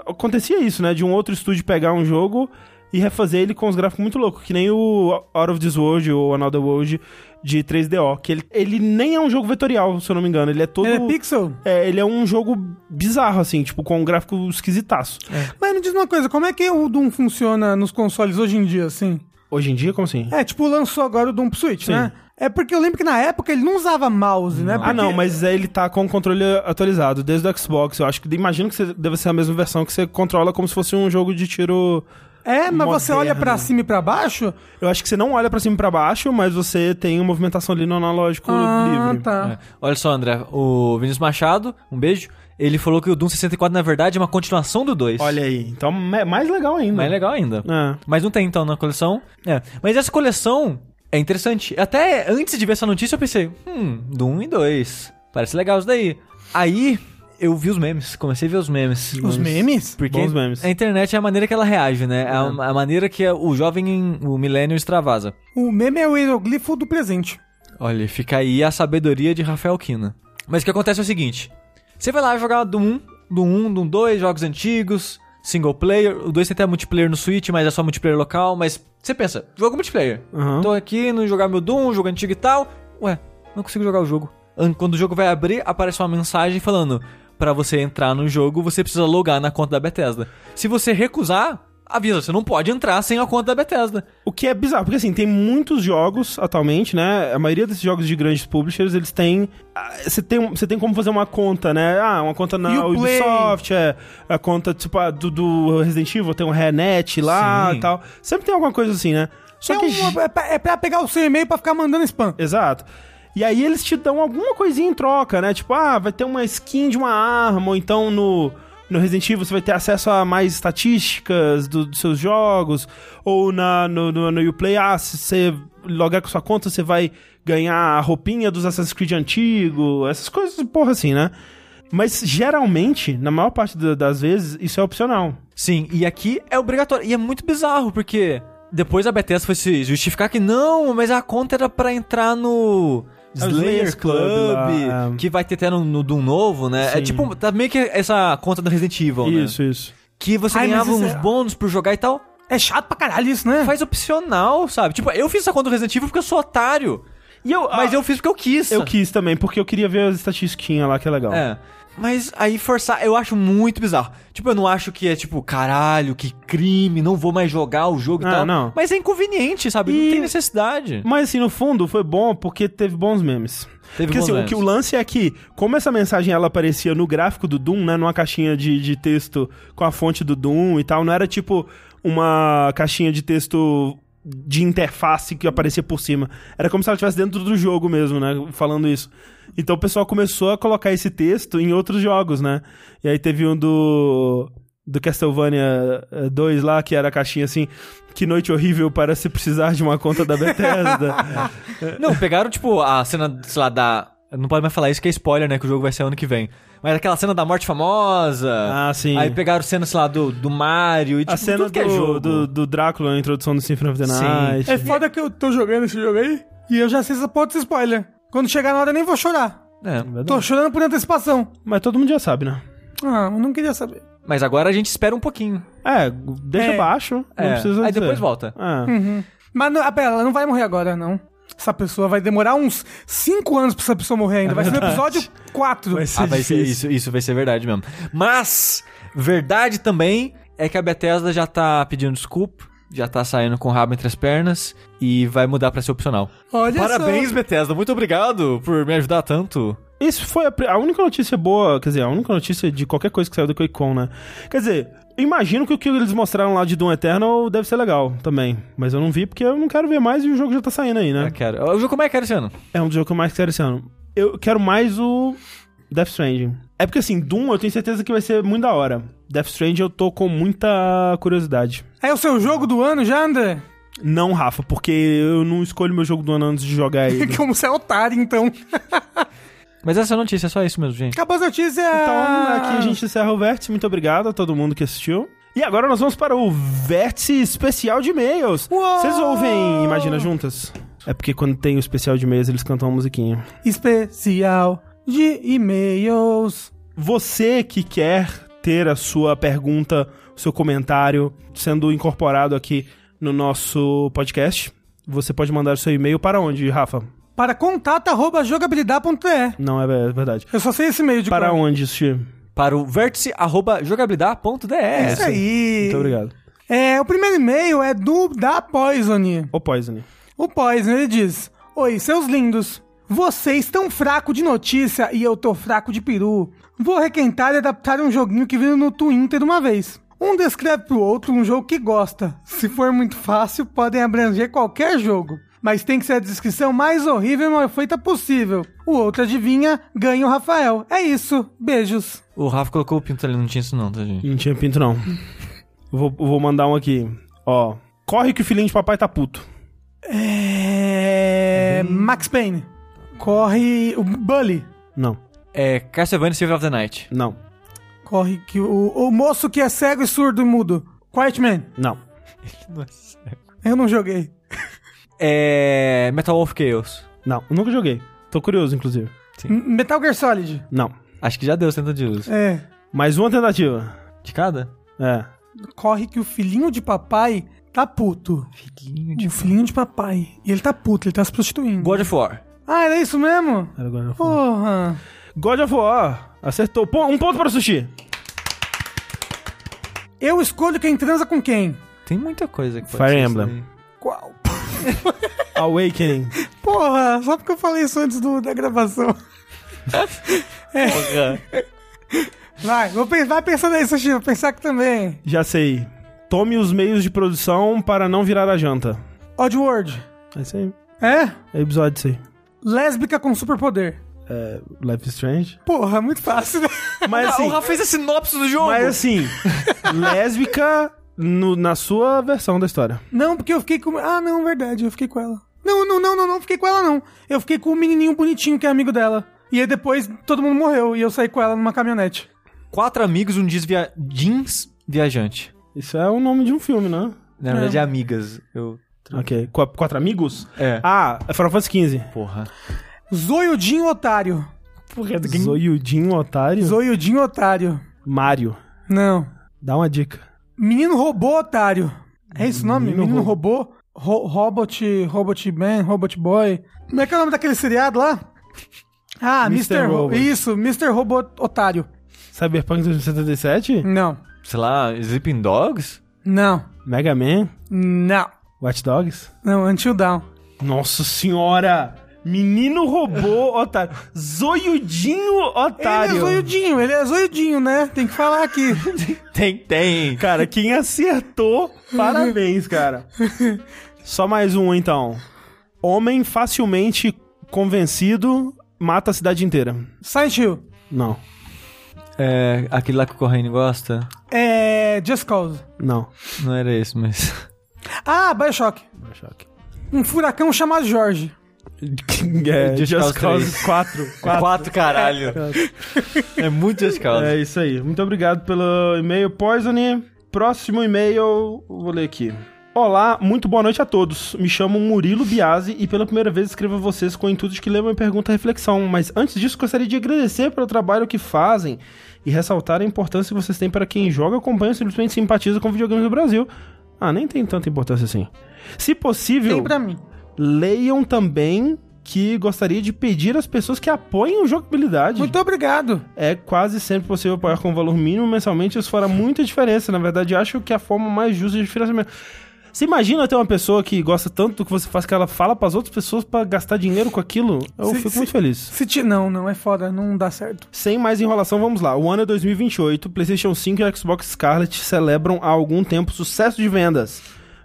acontecia isso, né, de um outro estúdio pegar um jogo e refazer ele com os gráficos muito loucos, que nem o Out of This World ou Another World de 3DO, que ele, ele nem é um jogo vetorial, se eu não me engano, ele é todo... Ele é pixel? É, ele é um jogo bizarro, assim, tipo, com um gráfico esquisitaço. Mas me diz uma coisa, como é que o Doom funciona nos consoles hoje em dia, assim? Hoje em dia, como assim? É, tipo, lançou agora o Doom pro Switch, Sim. né? É porque eu lembro que na época ele não usava mouse, né? Ah, Porque- não, mas ele tá com o controle atualizado desde o Xbox. Eu acho que imagino que você- deve ser a mesma versão que você controla como se fosse um jogo de tiro. É, mas você moderno. olha pra cima e pra baixo? Eu acho que você não olha pra cima e pra baixo, mas você tem uma movimentação ali no analógico Ah, livre. tá. É. Olha só, André, o Vinícius Machado, um beijo. Ele falou que o Doom 64, na verdade, é uma continuação do 2. Olha aí. Então é mais legal ainda. Mais legal ainda. É. Mas não tem, então, na coleção. É. Mas essa coleção é interessante. Até antes de ver essa notícia, eu pensei, hum, Doom e 2. Parece legal isso daí. Aí, eu vi os memes. Comecei a ver os memes. Os memes? Porque Bons memes. a internet é a maneira que ela reage, né? É a, a maneira que o jovem, o millennial extravasa. O meme é o hieroglifo do presente. Olha, fica aí a sabedoria de Rafael Kina. Mas o que acontece é o seguinte: você vai lá jogar do 1, do 1, do 2, jogos antigos, single player. O 2 tem até multiplayer no Switch, mas é só multiplayer local. Mas você pensa, jogo multiplayer. Aham. Tô aqui no jogar meu Doom, jogo antigo e tal. Ué, não consigo jogar o jogo. An- Quando o jogo vai abrir, aparece uma mensagem falando: pra você entrar no jogo, você precisa logar na conta da Bethesda. Se você recusar, avisa, você não pode entrar sem a conta da Bethesda. O que é bizarro, porque assim, tem muitos jogos atualmente, né? A maioria desses jogos de grandes publishers, eles têm. ah, Você tem, você tem como fazer uma conta, né? Ah, uma conta na. Ubisoft, é. A conta, tipo, a do, do Resident Evil, tem um Renet lá Sim. e tal. Sempre tem alguma coisa assim, né? Só é, que. uma- é pra- é pra pegar o seu e-mail pra ficar mandando spam. Exato. E aí eles te dão alguma coisinha em troca, né? Tipo, ah, vai ter uma skin de uma arma, ou então no, no Resident Evil você vai ter acesso a mais estatísticas do- dos seus jogos, ou na, no, no, no Uplay, ah, se você logar com sua conta, você vai ganhar a roupinha dos Assassin's Creed antigo, essas coisas, porra, assim, né? Mas geralmente, na maior parte da- das vezes, isso é opcional. Sim, e aqui é obrigatório. E é muito bizarro, porque depois a Bethesda foi se justificar que não, mas a conta era pra entrar no Slayers Club, Club lá. que vai ter até no, no Doom novo, né? É Sim. tipo, tá meio que essa conta do Resident Evil, né? Isso, isso. Que você Ai, ganhava uns é- bônus por jogar e tal. É chato pra caralho isso, né? Faz opcional, sabe? Tipo, eu fiz essa conta do Resident Evil porque eu sou otário. E eu, Mas ah, eu fiz porque eu quis. eu quis também, porque eu queria ver as estatísticas lá, que é legal. É. Mas aí forçar, eu acho muito bizarro. Tipo, eu não acho que é tipo, caralho, que crime, não vou mais jogar o jogo e Ah, tal. não. Mas é inconveniente, sabe? E- Não tem necessidade. Mas assim, no fundo, foi bom porque teve bons memes. Teve porque assim, o, memes. que, o lance é que, como essa mensagem ela aparecia no gráfico do Doom, né? Numa caixinha de, de texto com a fonte do Doom e tal, não era tipo uma caixinha de texto de interface que aparecia por cima. Era como se ela estivesse dentro do jogo mesmo, né? Falando isso. Então o pessoal começou a colocar esse texto em outros jogos, né? E aí teve um do. Do Castlevania eh, 2 lá, que era a caixinha assim, que noite horrível para se precisar de uma conta da Bethesda. Não, pegaram, tipo, a cena, sei lá, da. Não pode mais falar isso que é spoiler, né? Que o jogo vai ser ano que vem. Mas aquela cena da morte famosa. Ah, sim. Aí pegaram cena, sei lá, do, do Mario e tipo, a cena tudo que é do, jogo. do, do Drácula na introdução do Symphony of the Sim. Night. É foda que eu tô jogando esse jogo aí e eu já sei essa porra desse spoiler. Quando chegar na hora eu nem vou chorar. É. Tô chorando por antecipação. Mas todo mundo já sabe, né? Ah, eu não queria saber. Mas agora a gente espera um pouquinho. É, deixa É. baixo, não É. precisa Aí dizer. depois volta. É. Mas não, ah, pera, ela não vai morrer agora, não. Essa pessoa vai demorar uns 5 anos pra essa pessoa morrer ainda. vai ser no episódio 4. Vai ser Ah, vai ser isso, isso vai ser verdade mesmo. Mas, verdade também é que a Bethesda já tá pedindo desculpa, já tá saindo com o rabo entre as pernas e vai mudar pra ser opcional. Olha Parabéns, só. Bethesda. Muito obrigado por me ajudar tanto. Isso foi a, a única notícia boa, quer dizer, a única notícia de qualquer coisa que saiu do QuakeCon, né? Quer dizer, imagino que o que eles mostraram lá de Doom Eternal deve ser legal também. Mas eu não vi porque eu não quero ver mais e o jogo já tá saindo aí, Eu né? quero. O jogo é que era esse ano? É um dos jogos que eu mais quero esse ano. Eu quero mais o Death Stranding. É porque assim, Doom eu tenho certeza que vai ser muito da hora. Death Stranding eu tô com muita curiosidade. É o seu jogo do ano já, André? Não, Rafa, porque eu não escolho meu jogo do ano antes de jogar ele. Como você é otário, então. Mas essa é a notícia, é só isso mesmo, gente. Acabou as notícias. Então, aqui a gente encerra o vértice. Muito obrigado a todo mundo que assistiu. E agora nós vamos para o vértice especial de e-mails. Uou! Vocês ouvem Imagina Juntas? É porque quando tem o especial de e-mails, eles cantam uma musiquinha. Especial de e-mails. Você que quer ter a sua pergunta, o seu comentário sendo incorporado aqui no nosso podcast, você pode mandar seu e-mail para onde, Rafa? Para contato.jogabilidade.de. Não é ver- verdade. Eu só sei esse e-mail de Para cor. onde, Sushi? Para o vértice.jogabilidade.de. É isso aí. Muito obrigado. É, o primeiro e-mail é do da Poison. O Poison. O Poison, ele diz: Oi, seus lindos. Vocês tão fraco de notícia e eu tô fraco de peru. Vou requentar e adaptar um joguinho que viu no Twitter uma vez. Um descreve pro outro um jogo que gosta. Se for muito fácil, podem abranger qualquer jogo. Mas tem que ser a descrição mais horrível e mal feita possível. O outro adivinha, ganha o Rafael. É isso. Beijos. O Rafa colocou o pinto ali, não tinha isso não, tá, gente? Não tinha pinto, não. Vou, vou mandar um aqui. Ó. Corre que o filhinho de papai tá puto. É. Max Payne. Corre. O Bully. Não, É Castlevania Symphony of the Night. não, Corre que o, o moço que é cego e surdo e mudo. Quiet Man. não. Eu não joguei. É Metal Wolf Chaos. Não, eu nunca joguei. Tô curioso, inclusive. M- Metal Gear Solid. Não. Acho que já deu tenta de uso. É. Mais uma tentativa. De cada? É. Corre que o filhinho de papai tá puto. Filhinho O filhinho de papai. E ele tá puto, ele tá se prostituindo. God of War. Ah, era isso mesmo? Era God of War. Porra. God of War. Acertou. Pô, um ponto para o Sushi. Eu escolho quem transa com quem. Tem muita coisa que pode Fire ser isso Emblem. daí. Qual? Awakening. Porra, só porque eu falei isso antes do- da gravação. Vai, vou pensar, vai pensando aí, Sushi, vou pensar aqui também. Já sei. Tome os meios de produção para não virar a janta. Oddworld. É isso aí. É? É episódio isso aí. Lésbica com superpoder. É, Life is Strange. Porra, muito fácil, né? Mas assim, o Rafa fez a sinopse do jogo. mas assim lésbica no- na sua versão da história. Não, porque eu fiquei com. Ah, não, verdade, eu fiquei com ela. Não, não, não, não, não, fiquei com ela, não. Eu fiquei com o menininho bonitinho que é amigo dela. E aí depois todo mundo morreu e eu saí com ela numa caminhonete. Quatro amigos, um jeans, via... jeans viajante. Isso é o nome de um filme, né? Na verdade, é amigas. Eu... Ok. Qu- quatro amigos? É. Ah, é Final Fantasy XV. Porra. Zoiudinho Otário. Porra, Zoiudinho Otário. Zoiudinho Otário. Mario. Não. Dá uma dica. Menino Robô Otário. É esse o nome? Menino Menino, Ro- Robô? Ro Robot, Robot Man, Robot Boy. Como é que é o nome daquele seriado lá? Ah, Mr. Mr. Ro Robot. Isso, Mr. Robô Otário. Cyberpunk 2077? Não. Sei lá, Sleeping Dogs? Não. Mega Man? Não. Watch Dogs? Não, Until Dawn. Nossa senhora! Menino robô otário. Zoiudinho otário. Ele é zoiudinho, ele é zoiudinho, né? Tem que falar aqui. Tem, tem. Cara, quem acertou, parabéns, cara. Só mais um, então. Homem facilmente convencido mata a cidade inteira. Silent Hill. Não, É, aquele lá que o Corraine gosta? É. Just Cause. não. Não era esse, mas... Ah, Bioshock. Bioshock. Um furacão chamado Jorge. É, Just Just, Cause Cause 4. Quatro, caralho. é muito Just Cause. É isso aí. Muito obrigado pelo e-mail, Poison. Próximo e-mail, vou ler aqui. Olá, muito boa noite a todos. Me chamo Murilo Biasi e pela primeira vez escrevo a vocês com o intuito de que leiam minha pergunta e reflexão. Mas antes disso, gostaria de agradecer pelo trabalho que fazem e ressaltar a importância que vocês têm para quem joga, acompanha ou simplesmente simpatiza com videogames do Brasil. Ah, nem tem tanta importância assim. Se possível, Tem pra mim. Leiam também que gostaria de pedir às pessoas que apoiem o jogabilidade. Muito obrigado. É quase sempre possível apoiar com valor mínimo mensalmente, isso fará muita diferença. Na verdade, acho que é a forma mais justa de financiamento. Você imagina ter uma pessoa que gosta tanto do que você faz que ela fala pras outras pessoas pra gastar dinheiro com aquilo? Eu Se- fico se- muito feliz. Se ti... Não, não, é foda, não dá certo. Sem mais enrolação, vamos lá. O ano é 2028, PlayStation 5 e Xbox Scarlet celebram há algum tempo sucesso de vendas.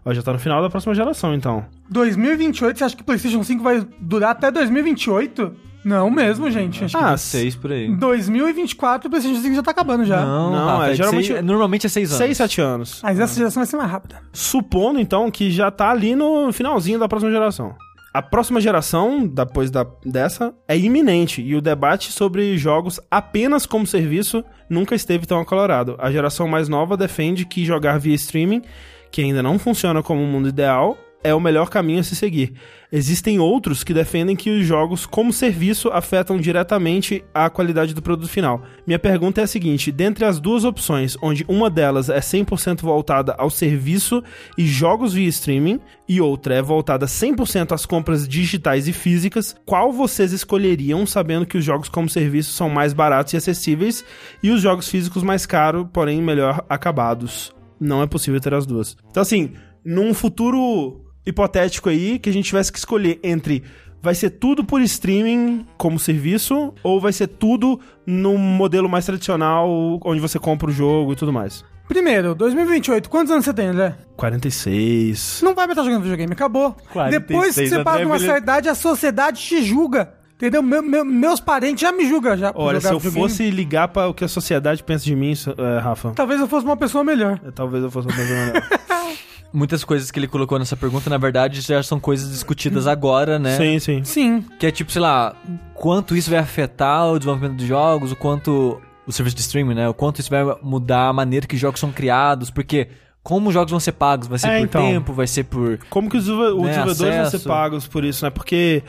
Ó, já tá no final da próxima geração, então. 2028, você acha que o PlayStation 5 vai durar até 2028? Não mesmo, gente. Acho Ah, que Seis por aí. em 2024 o PlayStation 5 já tá acabando já. Não, Não, Rafa, é é geralmente- seis- normalmente é seis anos. 6, 7 anos. Mas essa geração vai ser mais rápida. Supondo, então, que já tá ali no finalzinho da próxima geração. A próxima geração, depois da, dessa, é iminente e o debate sobre jogos apenas como serviço nunca esteve tão acalorado. A geração mais nova defende que jogar via streaming, que ainda não funciona como um mundo ideal, é o melhor caminho a se seguir. Existem outros que defendem que os jogos como serviço afetam diretamente a qualidade do produto final. Minha pergunta é a seguinte: dentre as duas opções, onde uma delas é 100% voltada ao serviço e jogos via streaming, e outra é voltada 100% às compras digitais e físicas, qual vocês escolheriam sabendo que os jogos como serviço são mais baratos e acessíveis e os jogos físicos mais caros, porém melhor acabados? Não é possível ter as duas. Então, assim, num futuro hipotético aí que a gente tivesse que escolher entre vai ser tudo por streaming como serviço ou vai ser tudo num modelo mais tradicional onde você compra o jogo e tudo mais. Primeiro, 2028, quantos anos você tem, André? 46. Não vai mais estar jogando videogame, acabou. 46, Depois que você passa de uma certa idade, a sociedade te julga. Entendeu? Meu- meu- meus parentes já me julgam já por Olha, se eu videogame. fosse ligar para o que a sociedade pensa de mim, é, Rafa, Talvez eu fosse uma pessoa melhor. talvez eu fosse uma pessoa melhor. Muitas coisas que ele colocou nessa pergunta, na verdade, já são coisas discutidas agora, né? Sim, sim. Sim. Que é tipo, sei lá, quanto isso vai afetar o desenvolvimento dos jogos, o quanto. O serviço de streaming, né? O quanto isso vai mudar a maneira que jogos são criados, porque como os jogos vão ser pagos? Vai ser É, por então. tempo, vai ser por. Como que os, os Né, desenvolvedores vão ser acesso. pagos por isso, né? Porque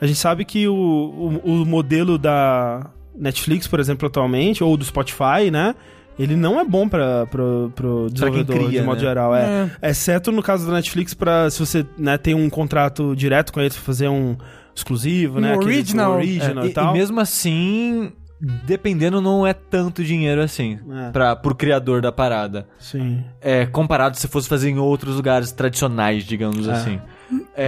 a gente sabe que o, o, o modelo da Netflix, por exemplo, atualmente, ou do Spotify, né? Ele não é bom para pro, pro desenvolvedor, cria, de modo né? geral. É. Exceto no caso da Netflix, para se você né, tem um contrato direto com eles pra fazer um exclusivo, Um né? aquele- original. um original É, e, e, tal. e mesmo assim, dependendo, não é tanto dinheiro assim. É. Pra, pro criador da parada. Sim. É, comparado se fosse fazer em outros lugares tradicionais, digamos É. assim.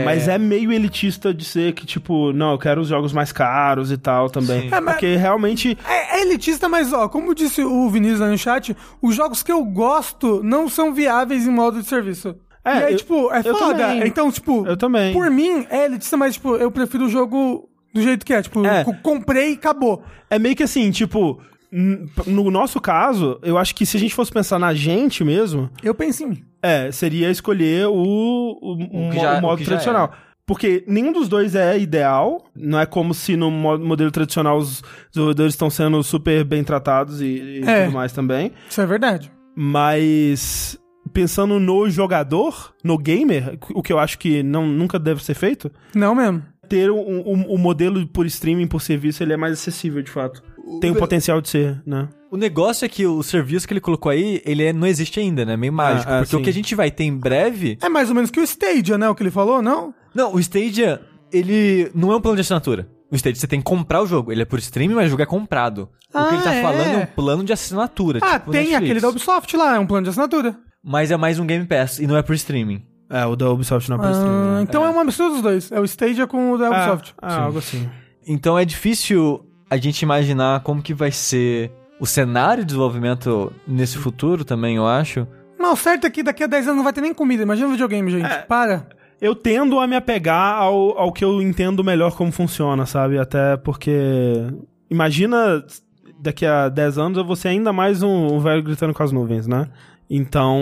Mas é meio elitista de ser que, tipo, não, eu quero os jogos mais caros e tal também. É, mas- Porque realmente É, é elitista, mas ó, como disse o Vinícius lá no chat, os jogos que eu gosto não são viáveis em modo de serviço. É, e aí, eu- tipo, é foda. também. Então, tipo, Eu também. por mim é elitista, mas, tipo, eu prefiro o jogo do jeito que é. Tipo, É. co- comprei e acabou. É meio que assim, tipo, no nosso caso, eu acho que se a gente fosse pensar na gente mesmo, Eu penso em mim. É, seria escolher o, o, o já- o modo o que já tradicional. Porque nenhum dos dois é ideal. Não é como se no mo- modelo tradicional os desenvolvedores estão sendo super bem tratados e, e É. tudo mais também. Isso é verdade. Mas pensando no jogador, no gamer, o que eu acho que não, nunca deve ser feito, Não mesmo. ter o um, um modelo por streaming, por serviço, ele é mais acessível, de fato. Tem o potencial de ser, né? O negócio é que o serviço que ele colocou aí, ele é- não existe ainda, né? Meio mágico. ah, porque o sim. que a gente vai ter em breve. É mais ou menos que o Stadia, né? O que ele falou, não? Não, o Stadia, ele não é um plano de assinatura. O Stadia, você tem que comprar o jogo. Ele é por streaming, mas o jogo é comprado. o que ele tá Ah, é? falando é um plano de assinatura. Ah, tipo tem Netflix. aquele da Ubisoft lá, é um plano de assinatura. Mas é mais um Game Pass e não é por streaming. É, o da Ubisoft não é por Ah, streaming. né? então é. uma mistura dos dois. É o Stadia com o da Ubisoft. Ah, ah, algo assim. Então é difícil a gente imaginar como que vai ser o cenário de desenvolvimento nesse futuro também, eu acho. Não, o certo é que daqui a 10 anos não vai ter nem comida. Imagina um videogame, gente. É. Para. Eu tendo a me apegar ao, ao que eu entendo melhor como funciona, sabe? Até porque. Imagina daqui a 10 anos eu vou ser ainda mais um, um velho gritando com as nuvens, né? Então,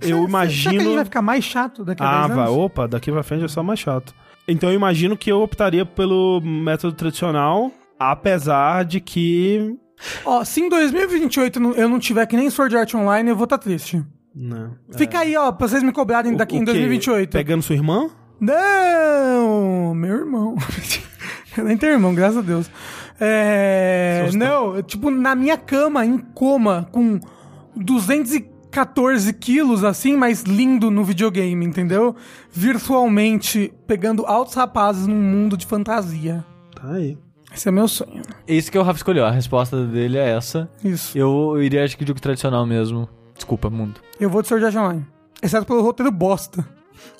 eu Será que a gente imagino. vai ficar mais chato daqui a Ah, 10 vai. anos? Opa, daqui pra frente é só mais chato. Então eu imagino que eu optaria pelo método tradicional, apesar de que. Ó, se em 2028 eu não- eu não tiver que nem Sword Art Online, eu vou estar triste. Né, Fica aí, ó, pra vocês me cobrarem o- daqui o em quê? 2028. Pegando sua irmã? Não, meu irmão. Eu nem tenho irmão, graças a Deus. É, não, eu, tipo, na minha cama, em coma, com 214 quilos, assim, mas lindo no videogame, entendeu? Virtualmente, pegando altos rapazes num mundo de fantasia. Tá aí. Esse é meu sonho. Esse que o Rafa escolheu. A resposta dele é essa. Isso. Eu, iria, acho que, jogo tradicional mesmo. Desculpa, mundo. Eu vou de Sword Art Online. Exceto pelo roteiro bosta.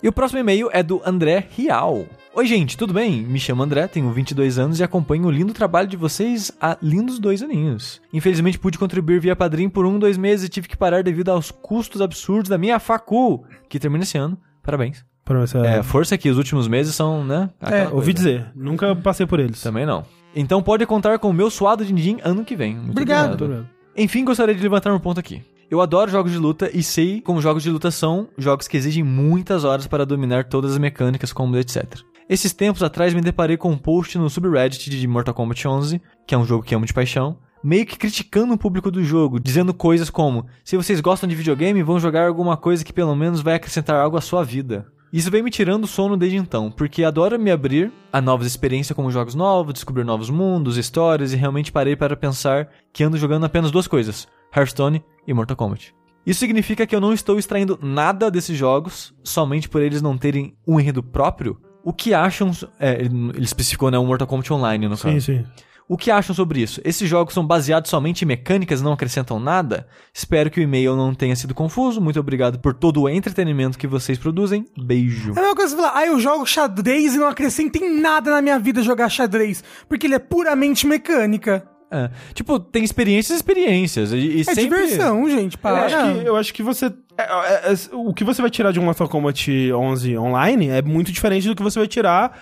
E o próximo e-mail é do André Rial. Oi, gente, tudo bem? Me chamo André, tenho 22 anos e acompanho o lindo trabalho de vocês há lindos dois aninhos. Infelizmente pude contribuir via padrinho por um, dois meses e tive que parar devido aos custos absurdos da minha facu, que termina esse ano. Parabéns. Você. É, força que os últimos meses são, né? É, coisa. Ouvi dizer. Nunca passei por eles. Também não. Então pode contar com o meu suado din-din ano que vem. Muito Obrigado. Obrigado. enfim, gostaria de levantar um ponto aqui. Eu adoro jogos de luta e sei como jogos de luta são jogos que exigem muitas horas para dominar todas as mecânicas, combos, etc. Esses tempos atrás me deparei com um post no subreddit de Mortal Kombat 11, que é um jogo que amo de paixão, meio que criticando o público do jogo, dizendo coisas como: se vocês gostam de videogame, vão jogar alguma coisa que pelo menos vai acrescentar algo à sua vida. Isso vem me tirando o sono desde então, porque adoro me abrir a novas experiências como jogos novos, descobrir novos mundos, histórias e realmente parei para pensar que ando jogando apenas duas coisas: Hearthstone e Mortal Kombat. Isso significa que eu não estou extraindo nada desses jogos somente por eles não terem um enredo próprio. O que acham. É, ele especificou, né? O Mortal Kombat Online, no caso. Sim, sim. O que acham sobre isso? Esses jogos são baseados somente em mecânicas e não acrescentam nada? Espero que o e-mail não tenha sido confuso. Muito obrigado por todo o entretenimento que vocês produzem. Beijo. É a mesma coisa que você falar, ah, eu jogo xadrez e não acrescenta em nada na minha vida jogar xadrez, porque ele é puramente mecânica. É. Tipo, tem experiências e experiências. E, e É sempre... diversão, gente, Eu para. acho, que, eu acho que você. é, é, é, o que você vai tirar de um Mortal Kombat 11 online é muito diferente do que você vai tirar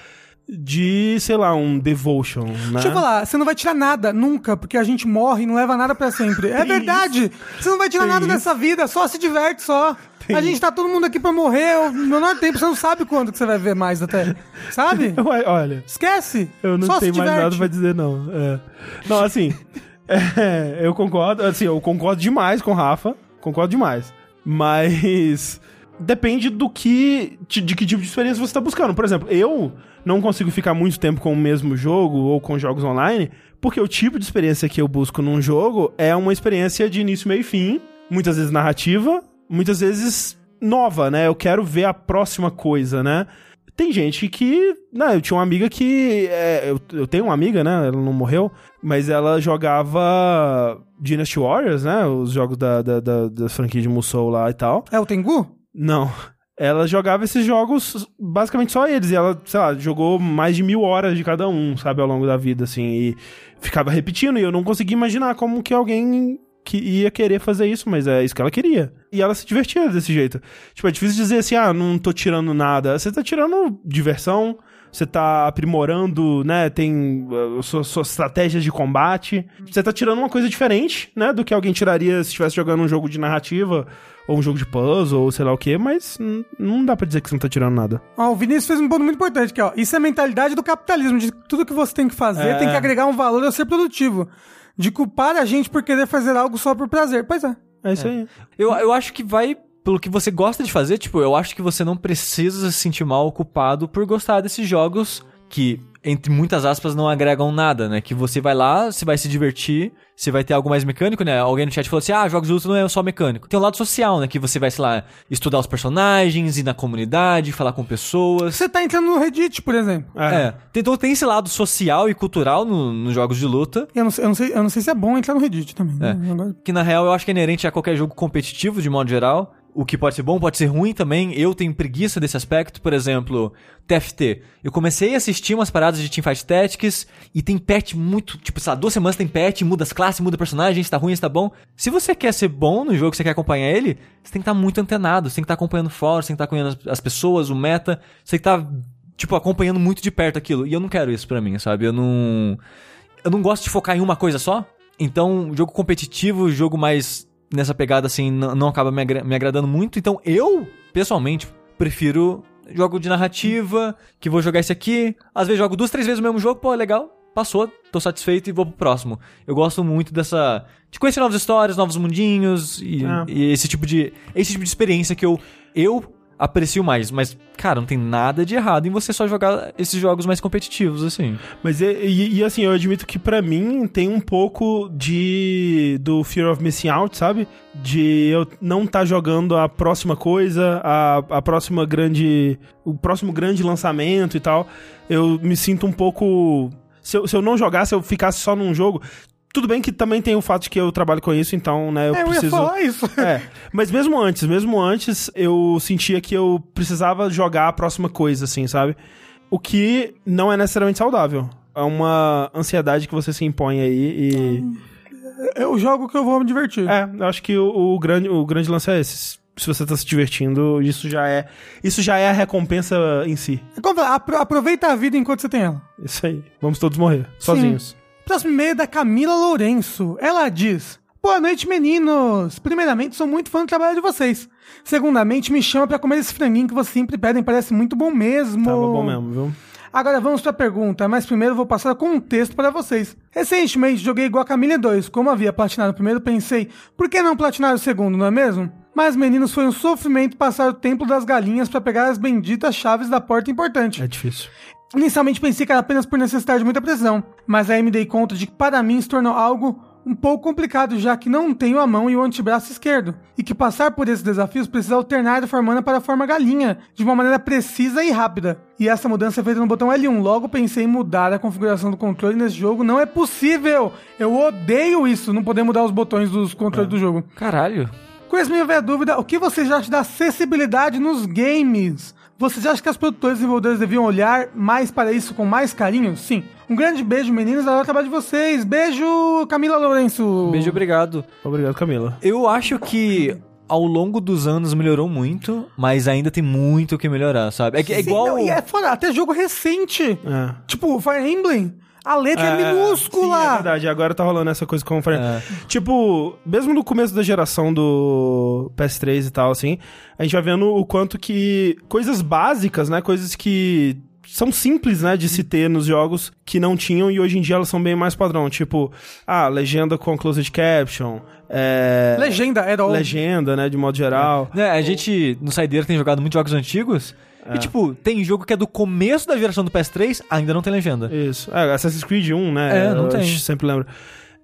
de, sei lá, um Devotion, né? Deixa eu falar, você não vai tirar nada, nunca, porque a gente morre e não leva nada pra sempre. É verdade. Você não vai tirar Tem nada isso. dessa vida, só se diverte só. Tem a gente tá todo mundo aqui pra morrer, no menor tempo, você não sabe quando que você vai ver mais até. Sabe? Olha, Esquece. eu não tenho mais nada pra dizer, não. É. Não, assim, é, eu concordo, assim, eu concordo demais com o Rafa, concordo demais. Mas depende do que, de, de que tipo de experiência você tá buscando. Por exemplo, eu não consigo ficar muito tempo com o mesmo jogo ou com jogos online, porque o tipo de experiência que eu busco num jogo é uma experiência de início, meio e fim, muitas vezes narrativa, muitas vezes nova, né? Eu quero ver a próxima coisa, né? Tem gente que. Né, eu tinha uma amiga que. é, eu, eu tenho uma amiga, né? Ela não morreu, mas ela jogava Dynasty Warriors, né? Os jogos da, da, da, da franquia de Musou lá e tal. É o Tengu? Não. Ela jogava esses jogos, basicamente só eles. E ela, sei lá, jogou mais de mil horas de cada um, sabe, ao longo da vida, assim. E ficava repetindo. E eu não conseguia imaginar como que alguém que ia querer fazer isso, mas é isso que ela queria. E ela se divertia desse jeito. Tipo, é difícil dizer assim, ah, não tô tirando nada. Você tá tirando diversão, você tá aprimorando, né? Tem uh, suas, suas estratégias de combate. Você tá tirando uma coisa diferente, né? Do que alguém tiraria se estivesse jogando um jogo de narrativa, ou um jogo de puzzle, ou sei lá o que, mas não dá pra dizer que você não tá tirando nada. Ó, o Vinícius fez um ponto muito importante aqui, ó. Isso é a mentalidade do capitalismo, de tudo que você tem que fazer É. tem que agregar um valor a ser produtivo. De culpar a gente por querer fazer algo só por prazer. Pois é. É isso aí. Eu, eu acho que vai pelo que você gosta de fazer. Tipo, eu acho que você não precisa se sentir mal ocupado por gostar desses jogos que, entre muitas aspas, não agregam nada, né? Que você vai lá, você vai se divertir, você vai ter algo mais mecânico, né? Alguém no chat falou assim: ah, jogos de luta não é só mecânico. Tem um lado social, né? Que você vai, sei lá, estudar os personagens, ir na comunidade, falar com pessoas. Você tá entrando no Reddit, por exemplo. É. Então tem esse lado social e cultural no- nos jogos de luta. Eu não, sei, eu, não sei, eu não sei se é bom entrar no Reddit também. É. né? Que na real eu acho que é inerente a qualquer jogo competitivo, de modo geral. O que pode ser bom, pode ser ruim também. Eu tenho preguiça desse aspecto. Por exemplo, TFT. Eu comecei a assistir umas paradas de Teamfight Tactics e tem patch muito. Tipo, sei lá, duas semanas tem patch, muda as classes, muda personagem, se tá ruim, se tá bom. Se você quer ser bom no jogo, você quer acompanhar ele, você tem que estar muito antenado. Você tem que estar acompanhando fóruns, você tem que estar acompanhando as, as pessoas, o meta. Você tem que estar, tipo, acompanhando muito de perto aquilo. E eu não quero isso pra mim, sabe? Eu não. Eu não gosto de focar em uma coisa só. Então, jogo competitivo, jogo mais nessa pegada assim, não, acaba me, agra- me agradando muito. Então, eu, pessoalmente, prefiro jogo de narrativa, que vou jogar esse aqui. Às vezes jogo duas, três vezes o mesmo jogo, pô, legal, passou, tô satisfeito e vou pro próximo. Eu gosto muito dessa. de conhecer novas histórias, novos mundinhos e, É. e esse tipo de. esse tipo de experiência que eu. eu aprecio mais. Mas, cara, não tem nada de errado em você só jogar esses jogos mais competitivos, assim. Mas e, e- e, assim, eu admito que pra mim tem um pouco de do fear of missing out, sabe? De eu não estar jogando a próxima coisa, a, a próxima grande. o próximo grande lançamento e tal. Eu me sinto um pouco. Se eu, se eu não jogasse, se eu ficasse só num jogo. Tudo bem que também tem o fato de que eu trabalho com isso, então, né, eu É, eu ia preciso. falar isso. É, mas mesmo antes, mesmo antes, eu sentia que eu precisava jogar a próxima coisa, assim, sabe? O que não é necessariamente saudável. É uma ansiedade que você se impõe aí e... Eu jogo que eu vou me divertir. É, eu acho que o, o grande, o grande lance é esse. Se você tá se divertindo, isso já é... Isso já é a recompensa em si. É aproveita a vida enquanto você tem ela. Isso aí. Vamos todos morrer. Sozinhos. Próximo e-mail é da Camila Lourenço. Ela diz: Boa noite, meninos. Primeiramente, sou muito fã do trabalho de vocês. Segundamente, me chama pra comer esse franguinho que vocês sempre pedem, parece muito bom mesmo. Tava bom mesmo, viu? Agora vamos pra pergunta, mas primeiro vou passar com um texto para vocês. Recentemente joguei Guacamole 2. Como havia platinado o primeiro, pensei, por que não platinar o segundo, não é mesmo? Mas, meninos, foi um sofrimento passar o Templo das Galinhas para pegar as benditas chaves da porta importante. É difícil. Inicialmente pensei que era apenas por necessidade de muita precisão, mas aí me dei conta de que para mim se tornou algo um pouco complicado, já que não tenho a mão e o antebraço esquerdo, e que passar por esses desafios precisa alternar da forma humana para a forma galinha, de uma maneira precisa e rápida. E essa mudança é feita no botão L1. Logo pensei em mudar a configuração do controle nesse jogo. Não é possível! Eu odeio isso, não poder mudar os botões dos controles do jogo. Caralho. Com me houver dúvida, o que vocês acham da acessibilidade nos games? Vocês acham que as produtoras e desenvolvedores deviam olhar mais para isso com mais carinho? Sim. Um grande beijo, meninos. Adoro o trabalho de vocês. Beijo, Camila Lourenço. Beijo, obrigado. Obrigado, Camila. Eu acho que ao longo dos anos melhorou muito, mas ainda tem muito o que melhorar, sabe? É, que- é Sim, igual. não, e é foda, até jogo recente. É. Tipo, Fire Emblem. A letra é, minúscula. Sim, é verdade. Agora tá rolando essa coisa com o Fire É. Tipo, mesmo no começo da geração do PS3 e tal, assim, a gente vai vendo o quanto que coisas básicas, né? Coisas que são simples, né, de se ter nos jogos que não tinham e hoje em dia elas são bem mais padrão. Tipo, ah, legenda com closed caption, é... Legenda, era o... legenda, né, de modo geral. Né, a gente no Saideira tem jogado muitos jogos antigos. É. E, tipo, tem jogo que é do começo da geração do PS3, ainda não tem legenda. Isso. É, Assassin's Creed 1, né? É, não eu tem. sempre lembro.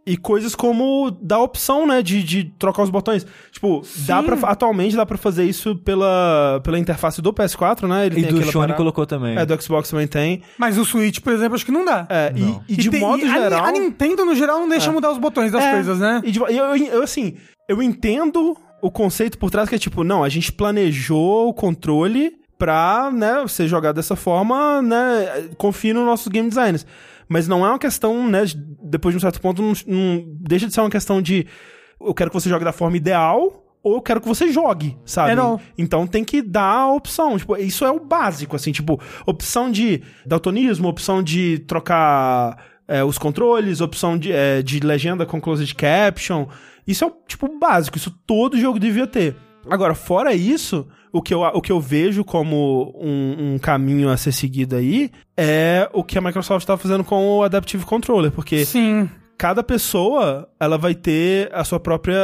E coisas como dar opção, né, de, de trocar os botões. Tipo, dá pra, atualmente dá pra fazer isso pela, pela interface do PS4, né? Ele E tem do parada. colocou também. É, do Xbox também tem. Mas o Switch, por exemplo, acho que não dá. É, e, Não. e de tem- modo e a- geral... A, Nintendo, no geral, não deixa É. mudar os botões das É, coisas, né? E de- e eu, eu, assim, eu entendo o conceito por trás que é tipo, não, a gente planejou o controle pra, né, você jogar dessa forma, né, confie nos nossos game designers. Mas não é uma questão, né, de- depois de um certo ponto, não, não deixa de ser uma questão de eu quero que você jogue da forma ideal ou eu quero que você jogue, sabe? É, não. Então tem que dar a opção. Tipo, isso é o básico, assim, tipo, opção de daltonismo, opção de trocar é, os controles, opção de, é, de legenda com closed caption. Isso é o, tipo, básico. Isso todo jogo devia ter. Agora, fora isso, o que eu, o que eu vejo como um, um caminho a ser seguido aí é o que a Microsoft tá fazendo com o Adaptive Controller, porque Sim. cada pessoa ela vai ter a sua própria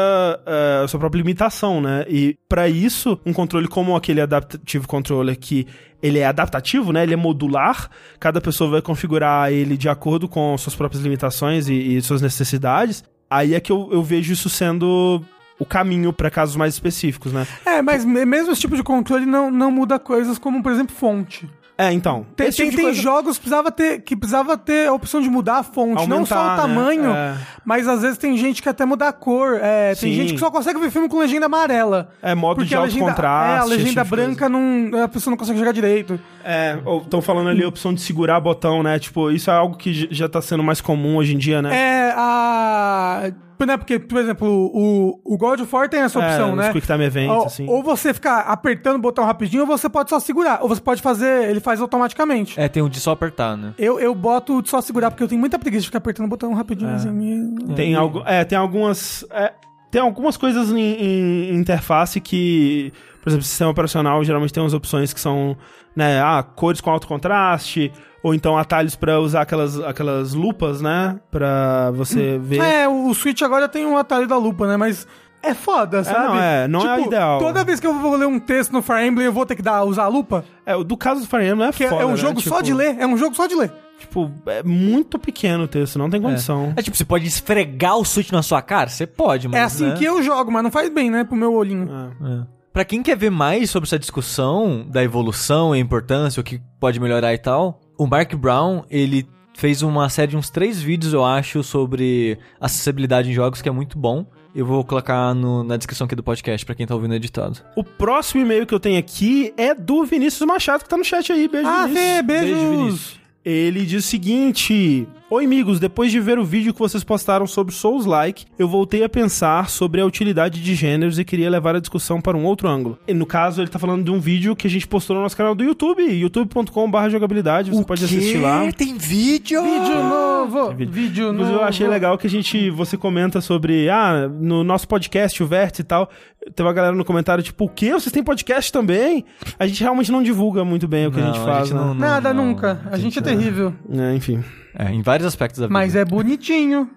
eh, a sua própria limitação, né? E pra isso, um controle como aquele Adaptive Controller que ele é adaptativo, né? Ele é modular. Cada pessoa vai configurar ele de acordo com suas próprias limitações e, e suas necessidades. Aí é que eu, eu vejo isso sendo o caminho pra casos mais específicos, né? É, mas me- mesmo esse tipo de controle não, não muda coisas como, por exemplo, fonte. É, então. Tem, tipo tem coisa- jogos que precisava, ter, que precisava ter a opção de mudar a fonte, não só o Aumentar, né? tamanho, É. mas às vezes tem gente que até muda a cor. É, tem gente que só consegue ver filme com legenda amarela. É, modo de alto legenda, contraste. é, a esse legenda tipo branca não, a pessoa não consegue jogar direito. É, estão falando ali a opção de segurar botão, né? Tipo, isso é algo que já tá sendo mais comum hoje em dia, né? É a. Né, porque, por exemplo, o, o God of War tem essa opção, os né? Quick Time Events, Ou, assim. ou você ficar apertando o botão rapidinho, ou você pode só segurar. Ou você pode fazer, ele faz automaticamente. É, tem um de só apertar, né? Eu, eu boto de só segurar, porque eu tenho muita preguiça de ficar apertando o botão rapidinho. Assim, e- Tem, algo, é, tem algumas. é, tem algumas coisas em, em interface que. Por exemplo, sistema operacional geralmente tem umas opções que são. Né, ah, cores com alto contraste. Ou então atalhos pra usar aquelas, aquelas lupas, né? Pra você ver. É, o, o Switch agora tem um atalho da lupa, né? Mas é foda, sabe? não é- não é Tipo, ideal. Toda vez que eu vou ler um texto no Fire Emblem, eu vou ter que dar, usar a lupa. É, o do caso do Fire Emblem é Que é- foda, é um né? jogo só Tipo- de ler. É um jogo só de ler. Tipo, é muito pequeno o texto, não tem condição. É tipo, você pode esfregar o Switch na sua cara? Você pode, mas. é assim né? que eu jogo, mas não faz bem, né? Pro meu olhinho. É. Pra quem quer ver mais sobre essa discussão da evolução e a importância, o que pode melhorar e tal, o Mark Brown, ele fez uma série de uns três vídeos, eu acho, sobre acessibilidade em jogos, que é muito bom. Eu vou colocar no- na descrição aqui do podcast pra quem tá ouvindo editado. O próximo e-mail que eu tenho aqui é do Vinícius Machado, que tá no chat aí. Beijo, Ah, Vinícius. Fê, beijos. Beijo, Vinícius. Ele diz o seguinte: Oi, amigos, depois de ver o vídeo que vocês postaram sobre Souls-like, eu voltei a pensar sobre a utilidade de gêneros e queria levar a discussão para um outro ângulo. E, no caso, ele tá falando de um vídeo que a gente postou no nosso canal do YouTube, youtube.com.br jogabilidade, você pode assistir lá. Tem vídeo? Vídeo novo. vídeo. Vídeo Inclusive, novo. eu achei legal que a gente, você comenta sobre, ah, no nosso podcast, o Vértice e tal, teve uma galera no comentário, tipo, o quê? Vocês têm podcast também? A gente realmente não divulga muito bem o que a gente Não, faz, né? não- não- Nada, não. nunca. A gente é terrível. É, enfim. É, em vários aspectos da vida. Mas é bonitinho.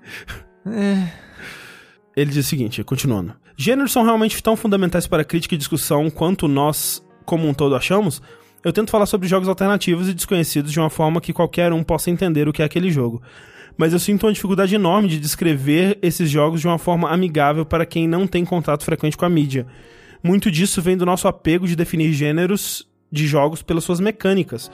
Ele diz o seguinte, continuando. Gêneros são realmente tão fundamentais para a crítica e discussão quanto nós, como um todo, achamos? Eu tento falar sobre jogos alternativos e desconhecidos de uma forma que qualquer um possa entender o que é aquele jogo. Mas eu sinto uma dificuldade enorme de descrever esses jogos de uma forma amigável para quem não tem contato frequente com a mídia. Muito disso vem do nosso apego de definir gêneros de jogos pelas suas mecânicas.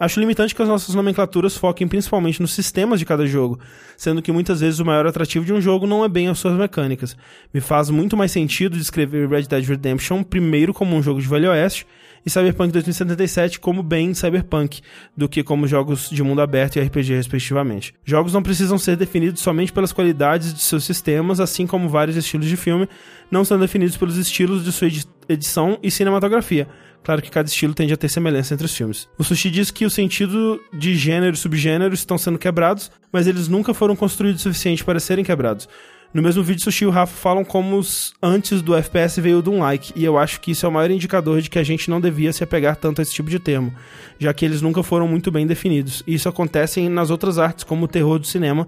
Acho limitante que as nossas nomenclaturas foquem principalmente nos sistemas de cada jogo, sendo que muitas vezes o maior atrativo de um jogo não é bem as suas mecânicas. Me faz muito mais sentido descrever Red Dead Redemption primeiro como um jogo de Velho Oeste e Cyberpunk 2077 como bem Cyberpunk, do que como jogos de mundo aberto e RPG, respectivamente. Jogos não precisam ser definidos somente pelas qualidades de seus sistemas, assim como vários estilos de filme não são definidos pelos estilos de sua edi- edição e cinematografia. Claro que cada estilo tende a ter semelhança entre os filmes. O Sushi diz que o sentido de gênero e subgênero estão sendo quebrados, mas eles nunca foram construídos o suficiente para serem quebrados. No mesmo vídeo, Sushi e o Rafa falam como os antes do FPS veio de um like, e eu acho que isso é o maior indicador de que a gente não devia se apegar tanto a esse tipo de termo, já que eles nunca foram muito bem definidos. E isso acontece nas outras artes, como o terror do cinema,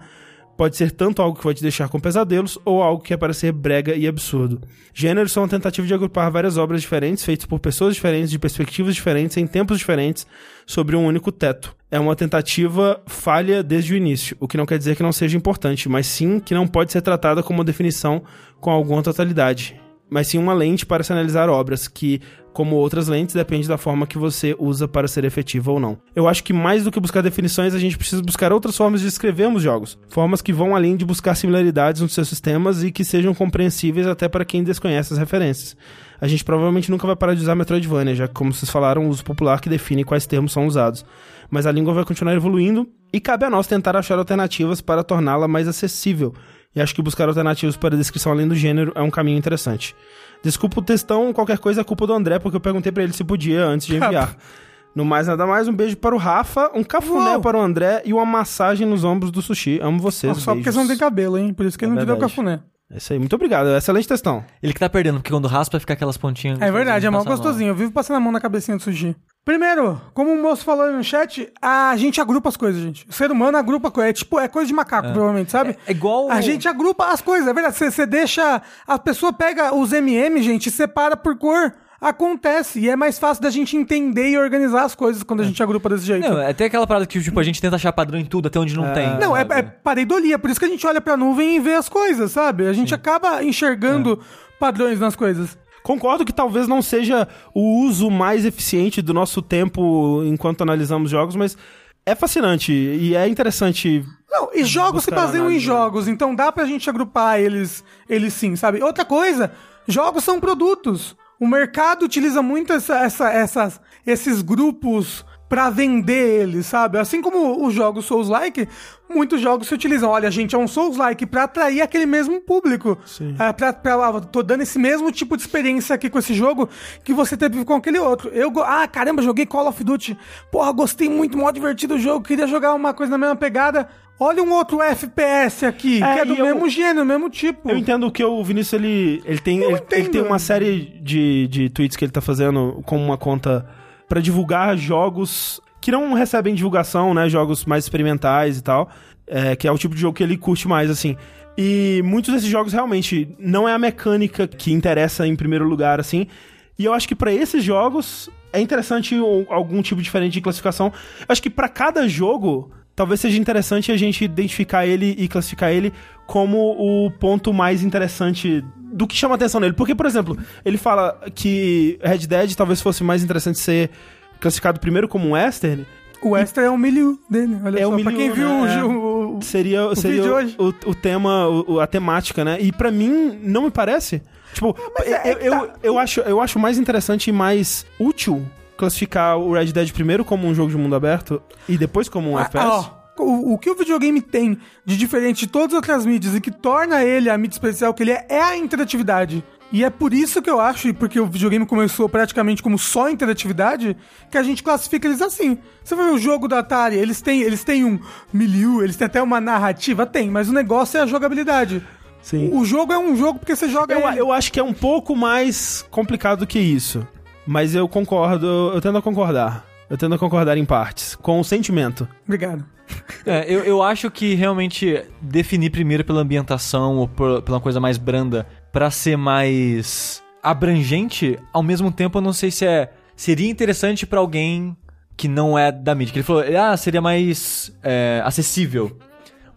pode ser tanto algo que vai te deixar com pesadelos ou algo que é para ser brega e absurdo. Gêneros são uma tentativa de agrupar várias obras diferentes, feitas por pessoas diferentes, de perspectivas diferentes, em tempos diferentes, sobre um único teto. É uma tentativa falha desde o início, o que não quer dizer que não seja importante, mas sim que não pode ser tratada como uma definição com alguma totalidade. Mas sim uma lente para se analisar obras, que, como outras lentes, depende da forma que você usa para ser efetiva ou não. Eu acho que mais do que buscar definições, a gente precisa buscar outras formas de escrevermos jogos. Formas que vão além de buscar similaridades nos seus sistemas e que sejam compreensíveis até para quem desconhece as referências. A gente provavelmente nunca vai parar de usar Metroidvania, já que, como vocês falaram, o uso popular que define quais termos são usados. Mas a língua vai continuar evoluindo e cabe a nós tentar achar alternativas para torná-la mais acessível. E acho que buscar alternativas para a descrição além do gênero é um caminho interessante. Desculpa o textão, qualquer coisa é culpa do André, porque eu perguntei pra ele se podia antes de enviar. No mais nada mais, um beijo para o Rafa, um cafuné Uau. para o André e uma massagem nos ombros do sushi. Amo vocês. Só porque você não tem cabelo, hein? Por isso que ele É não te deu cafuné. É isso aí, muito obrigado. Excelente textão. Ele que tá perdendo, porque quando raspa fica aquelas pontinhas. É verdade, é mal gostosinho. Eu vivo passando a mão na cabecinha do sushi. Primeiro, como o moço falou no chat, a gente agrupa as coisas, gente. O ser humano agrupa coisas. É tipo, é coisa de macaco, provavelmente, sabe? É igual- A gente agrupa as coisas, é verdade. Você deixa. A pessoa pega os MM, gente, e separa por cor. Acontece. E é mais fácil da gente entender e organizar as coisas quando a gente agrupa desse jeito. Não, é até aquela parada que tipo, a gente tenta achar padrão em tudo, até onde não tem. Não, é, é pareidolia, por isso que a gente olha pra nuvem e vê as coisas, sabe? A gente acaba enxergando padrões nas coisas. Concordo que talvez não seja o uso mais eficiente do nosso tempo enquanto analisamos jogos, mas é fascinante e é interessante. Não, e jogos se baseiam em jogos, então dá pra gente agrupar eles, eles sim, sabe? Outra coisa, jogos são produtos. O mercado utiliza muito essa, essa- essas, esses grupos pra vender eles, sabe? Assim como os jogos Souls-like, muitos jogos se utilizam. Olha, gente, é um Souls-like pra atrair aquele mesmo público. Sim. É, pra, pra, ah, tô dando esse mesmo tipo de experiência aqui com esse jogo que você teve com aquele outro. Eu, ah, caramba, joguei Call of Duty. Porra, gostei muito, mó divertido o jogo. Queria jogar uma coisa na mesma pegada. Olha um outro FPS aqui, É, que é do eu- mesmo gênero, mesmo tipo. Eu entendo que o Vinícius ele, ele tem ele, ele tem uma série de, de tweets que ele tá fazendo com uma conta pra divulgar jogos que não recebem divulgação, né? Jogos mais experimentais e tal, é, que é o tipo de jogo que ele curte mais, assim. E muitos desses jogos realmente não é a mecânica que interessa em primeiro lugar, assim. E eu acho que pra esses jogos é interessante algum tipo diferente de classificação. Eu acho que pra cada jogo talvez seja interessante a gente identificar ele e classificar ele como o ponto mais interessante do que chama atenção nele. Porque, por exemplo, ele fala que Red Dead talvez fosse mais interessante ser classificado primeiro como um western. O Esther é o milieu dele, olha É só. o pra quem viu né? o, o- Seria, seria vídeo o, hoje. o, o tema, a temática, né? E pra mim, não me parece. Tipo, é- é eu, eu, tá. eu acho, eu acho mais interessante e mais útil classificar o Red Dead primeiro como um jogo de mundo aberto e depois como um Ah, FPS. ó, o, o que o videogame tem de diferente de todas as outras mídias e que torna ele a mídia especial que ele é, é a interatividade. E é por isso que eu acho, e porque o videogame começou praticamente como só interatividade, que a gente classifica eles assim. Você vai ver o jogo da Atari, eles têm, eles têm um milieu, eles têm até uma narrativa, tem, mas o negócio é a jogabilidade. Sim. O jogo é um jogo porque você joga Eu, ele. eu acho que é um pouco mais complicado do que isso. Mas eu concordo, eu tendo a concordar. Eu tendo a concordar em partes. Com o sentimento. Obrigado. É, eu, eu acho que realmente definir primeiro pela ambientação ou por- pela coisa mais branda pra ser mais abrangente, ao mesmo tempo eu não sei se é seria interessante pra alguém que não é da mídia. Que ele falou, ah, seria mais é, acessível.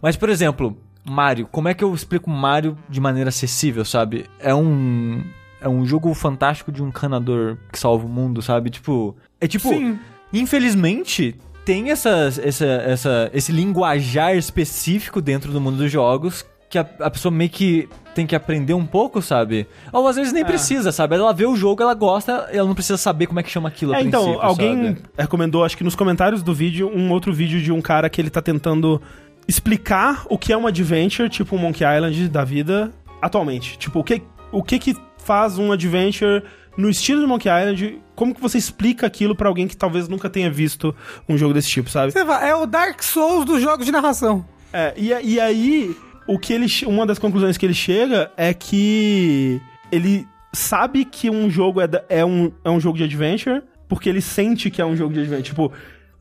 Mas, por exemplo, Mario, como é que eu explico Mario de maneira acessível, sabe? É um é um jogo fantástico de um canador que salva o mundo, sabe? Tipo, é tipo Sim. Infelizmente, tem essas, essa, essa, esse linguajar específico dentro do mundo dos jogos que a, a pessoa meio que tem que aprender um pouco, sabe? Ou às vezes nem precisa, sabe? Ela vê o jogo, ela gosta, ela não precisa saber como é que chama aquilo a É, então, alguém sabe? recomendou, acho que nos comentários do vídeo, um outro vídeo de um cara que ele tá tentando explicar o que é um adventure, tipo um Monkey Island da vida, atualmente. Tipo, o que, o que que faz um adventure no estilo de Monkey Island, como que você explica aquilo pra alguém que talvez nunca tenha visto um jogo desse tipo, sabe? É o Dark Souls dos jogos de narração. É, e, e aí, o que ele, uma das conclusões que ele chega é que ele sabe que um jogo é, é, um, é um jogo de adventure, porque ele sente que é um jogo de adventure. Tipo,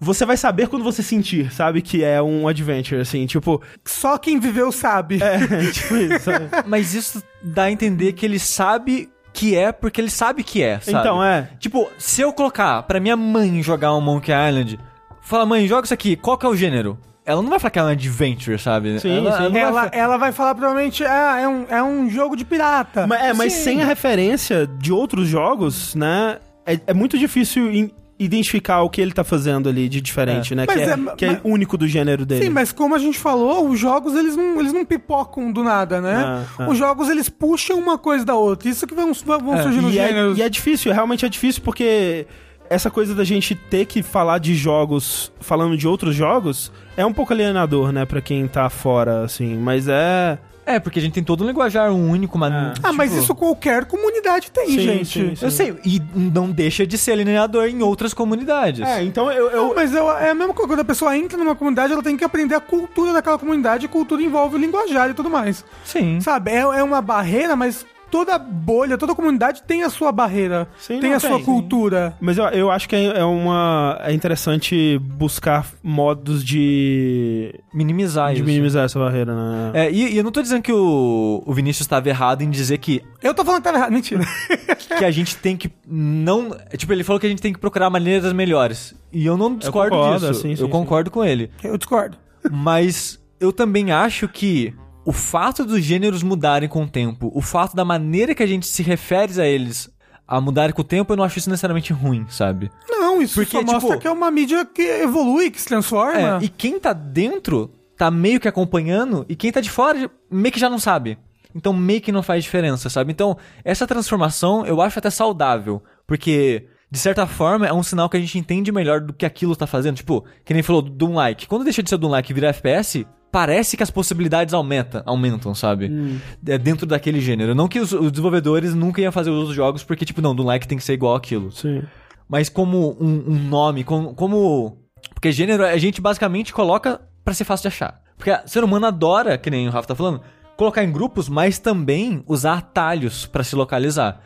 você vai saber quando você sentir, sabe, que é um adventure, assim, tipo... Só quem viveu sabe. É, tipo isso, sabe? Mas isso dá a entender que ele sabe que é porque ele sabe que é, sabe? Então, é. Tipo, se eu colocar pra minha mãe jogar um Monkey Island, fala, mãe, joga isso aqui, qual que é o gênero? Ela não vai falar que é um adventure, sabe? Sim, ela, sim. ela vai Ela, vai falar provavelmente, ah, é um, é um jogo de pirata. Mas, é, mas Sim. sem a referência de outros jogos, né, é, é muito difícil in- identificar o que ele tá fazendo ali de diferente, né, Mas que é, é- que é mas- único do gênero dele. Sim, mas como a gente falou, os jogos eles não, eles não pipocam do nada, né? Ah. Os jogos eles puxam uma coisa da outra. Isso que vão, vão É, surgir nos E é, gêneros. e é difícil, realmente é difícil, porque essa coisa da gente ter que falar de jogos falando de outros jogos é um pouco alienador, né, pra quem tá fora, assim, mas é. É, porque a gente tem todo um linguajar único, mas... Ah. Ah, mas tipo, isso qualquer comunidade tem, Sim, gente. sim, sim. Eu sei, e não deixa de ser alienador em outras comunidades. É, então eu. eu- Não, mas eu- é a mesma coisa, quando a pessoa entra numa comunidade, ela tem que aprender a cultura daquela comunidade, e cultura envolve o linguajar e tudo mais. Sim. Sabe, é, é uma barreira, mas toda bolha, toda comunidade tem a sua barreira, Sim, tem a sua tem. cultura. Mas eu, eu acho que é é uma. É interessante buscar modos de. Minimizar de isso. minimizar essa barreira, né? É, e, e eu não tô dizendo que o, o Vinícius estava errado em dizer que, Eu tô falando que tá errado, mentira. que a gente tem que não... Tipo, ele falou que a gente tem que procurar maneiras melhores. E eu não discordo concordo, disso. sim, sim, eu sim. concordo com ele. Eu discordo. Mas eu também acho que o fato dos gêneros mudarem com o tempo, o fato da maneira que a gente se refere a eles a mudarem com o tempo, eu não acho isso necessariamente ruim, sabe? Não, isso Porque, só mostra tipo- que é uma mídia que evolui, que se transforma. É, e quem tá dentro tá meio que acompanhando, e quem tá de fora meio que já não sabe. Então meio que não faz diferença, sabe? Então, essa transformação eu acho até saudável. Porque, de certa forma, é um sinal que a gente entende melhor do que aquilo tá fazendo. Tipo, que nem falou do Doom Like. Quando deixa de ser Doom Like e vira FPS, parece que as possibilidades aumenta, aumentam, sabe? É dentro daquele gênero. Não que os, os desenvolvedores nunca iam fazer os outros jogos, porque, tipo, não, Doom Like tem que ser igual aquilo Sim. mas como um, um nome, como, como. Porque gênero a gente basicamente coloca pra ser fácil de achar. Porque o ser humano adora, que nem o Rafa tá falando, colocar em grupos, mas também usar atalhos pra se localizar.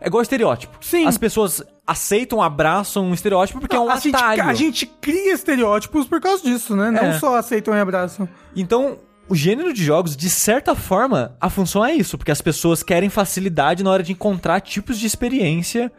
É igual estereótipo. Sim. As pessoas aceitam, abraçam um estereótipo porque é um a, gente, atalho. a gente cria estereótipos por causa disso, né? Não É. só aceitam e abraçam. Então, o gênero de jogos, de certa forma, a função é isso, porque as pessoas querem facilidade na hora de encontrar tipos de experiência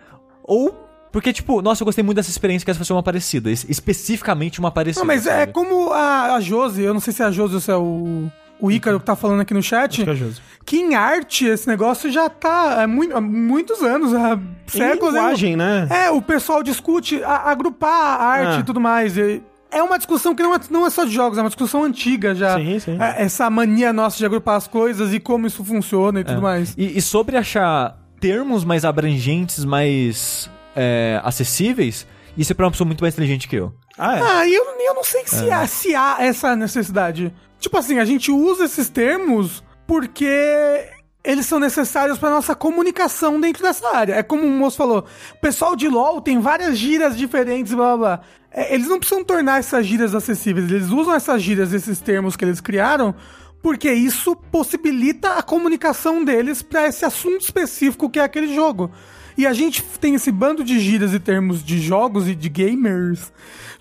ou porque tipo, nossa, eu gostei muito dessa experiência que essa foi uma parecida, es- especificamente uma parecida. Não, mas é sabe? como a, a Josi, eu não sei se é a Josi ou se é o, o Ícaro que tá falando aqui no chat, Acho que é que em arte esse negócio já tá há, há muitos anos, há Em séculos. linguagem, né? É, o pessoal discute a- agrupar a arte Ah. e tudo mais. e É uma discussão que não é, não é só de jogos, é uma discussão antiga já. Sim, sim. É, Essa mania nossa de agrupar as coisas e como isso funciona e tudo mais. E, e sobre achar termos mais abrangentes, mais é, acessíveis, isso é pra uma pessoa muito mais inteligente que eu. Ah, é. Ah, eu, eu não sei se, há, se há essa necessidade. Tipo assim, a gente usa esses termos porque eles são necessários pra nossa comunicação dentro dessa área. É como o moço falou, o pessoal de LoL tem várias gírias diferentes, blá blá blá. É, eles não precisam tornar essas gírias acessíveis, eles usam essas gírias, esses termos que eles criaram, Porque isso possibilita a comunicação deles pra esse assunto específico que é aquele jogo. E a gente tem esse bando de gírias e termos de jogos e de gamers.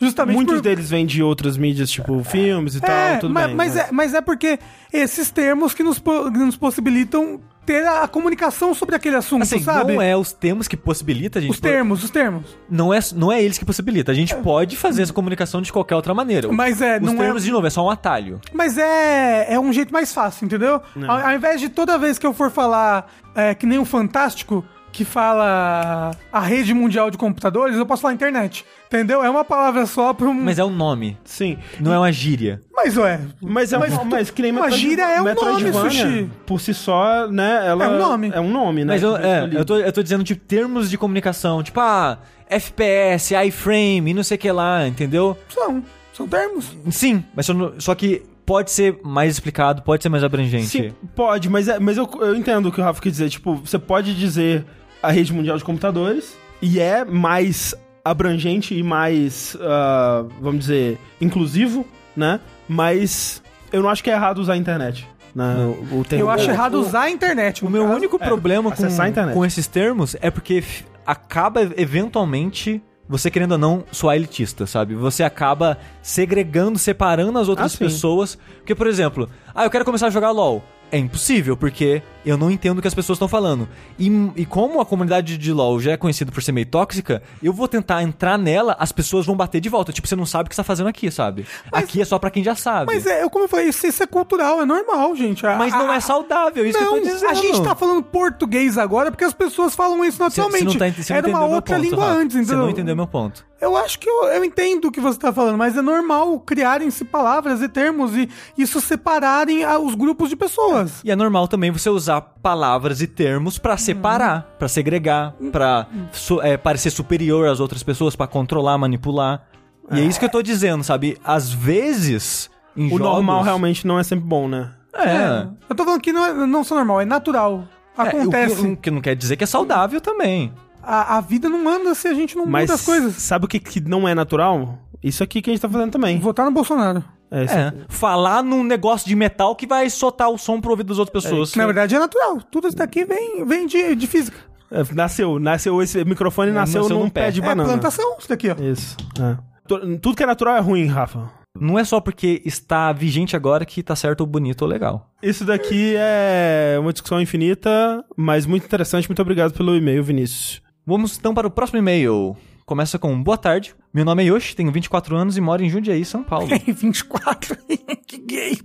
Justamente Muitos por... deles vêm de outras mídias, tipo filmes e É, tal, tudo ma- bem. mas, é, mas é porque esses termos que nos, po- nos possibilitam ter a, comunicação sobre aquele assunto, Assim, sabe? não é os termos que possibilita a gente... Os termos, os termos. Não é, não é eles que possibilita. A gente pode fazer essa comunicação de qualquer outra maneira. Mas é, Os não termos, é. de novo, é só um atalho. Mas é, é um jeito mais fácil, entendeu? Ao, ao invés de toda vez que eu for falar é, que nem o Fantástico, que fala a rede mundial de computadores, eu posso falar internet. Entendeu? É uma palavra só para um. Mas é um nome, Sim. não é uma gíria. Mas ué. Mas é Mas mas, mas que nem uma gíria é um nome, Sushi. Por si só, né? Ela É um nome. É um nome, né? Mas eu, é, eu, tô, eu tô dizendo, tipo, termos de comunicação. Tipo, ah, FPS, iframe, não sei o que lá, entendeu? São. São termos. Sim, mas só, só que pode ser mais explicado, pode ser mais abrangente. Sim, pode, mas, é, mas eu, eu entendo o que o Rafa quer dizer. Tipo, você pode dizer a rede mundial de computadores e é mais abrangente e mais, ah, vamos dizer, inclusivo, né? Mas eu não acho que é errado usar a internet. Né? O, o termo- Eu acho o- errado usar a internet. O meu caso. único problema com, acessar a internet. com esses termos é porque acaba eventualmente você querendo ou não soar elitista, sabe? Você acaba segregando, separando as outras Ah, pessoas. Porque, por exemplo, ah, eu quero começar a jogar LoL. É impossível, porque eu não entendo o que as pessoas estão falando. E, e como a comunidade de LoL já é conhecida por ser meio tóxica, eu vou tentar entrar nela, as pessoas vão bater de volta. Tipo, você não sabe o que você tá fazendo aqui, sabe? aqui é só pra quem já sabe. Mas é, eu- como eu falei, isso, isso é cultural, é normal, gente. A- Mas não a- é saudável, isso não, que eu tô dizendo. a gente tá falando português agora porque as pessoas falam isso Você- naturalmente. você não tá você Era uma outra ponto, língua Rafa. antes, Você entendeu? não entendeu meu ponto. Eu acho que eu, eu entendo o que você tá falando, mas é normal criarem-se palavras e termos e isso separarem ah, os grupos de pessoas. E é normal também você usar palavras e termos pra separar, pra segregar, pra su- é, parecer superior às outras pessoas, pra controlar, manipular. E é isso que eu tô dizendo, sabe? Às vezes, em O jogos... normal realmente não é sempre bom, né? É. Eu tô falando que não é não só normal, é natural. É, o que- Acontece. o que não quer dizer que é saudável também. A, a vida não anda se a gente não Mas muda as coisas. sabe o que, que não é natural? Isso aqui que a gente tá fazendo também. Votar no Bolsonaro. É, isso É. Falar num negócio de metal que vai soltar o som pro ouvido das outras pessoas. Na verdade é natural. Tudo isso daqui vem, vem de, de física. É, nasceu, nasceu esse microfone nasceu, nasceu num num pé, pé. de É banana. plantação, isso daqui, ó. Isso. é. Tu- Tudo que é natural é ruim, Rafa. Não é só porque está vigente agora que tá certo ou bonito ou legal. Isso daqui é uma discussão infinita, mas muito interessante. Muito obrigado pelo e-mail, Vinícius. Vamos então para o próximo e-mail. Começa com boa tarde. Meu nome é Yoshi, tenho 24 anos e moro em Jundiaí, São Paulo. 24. que gay.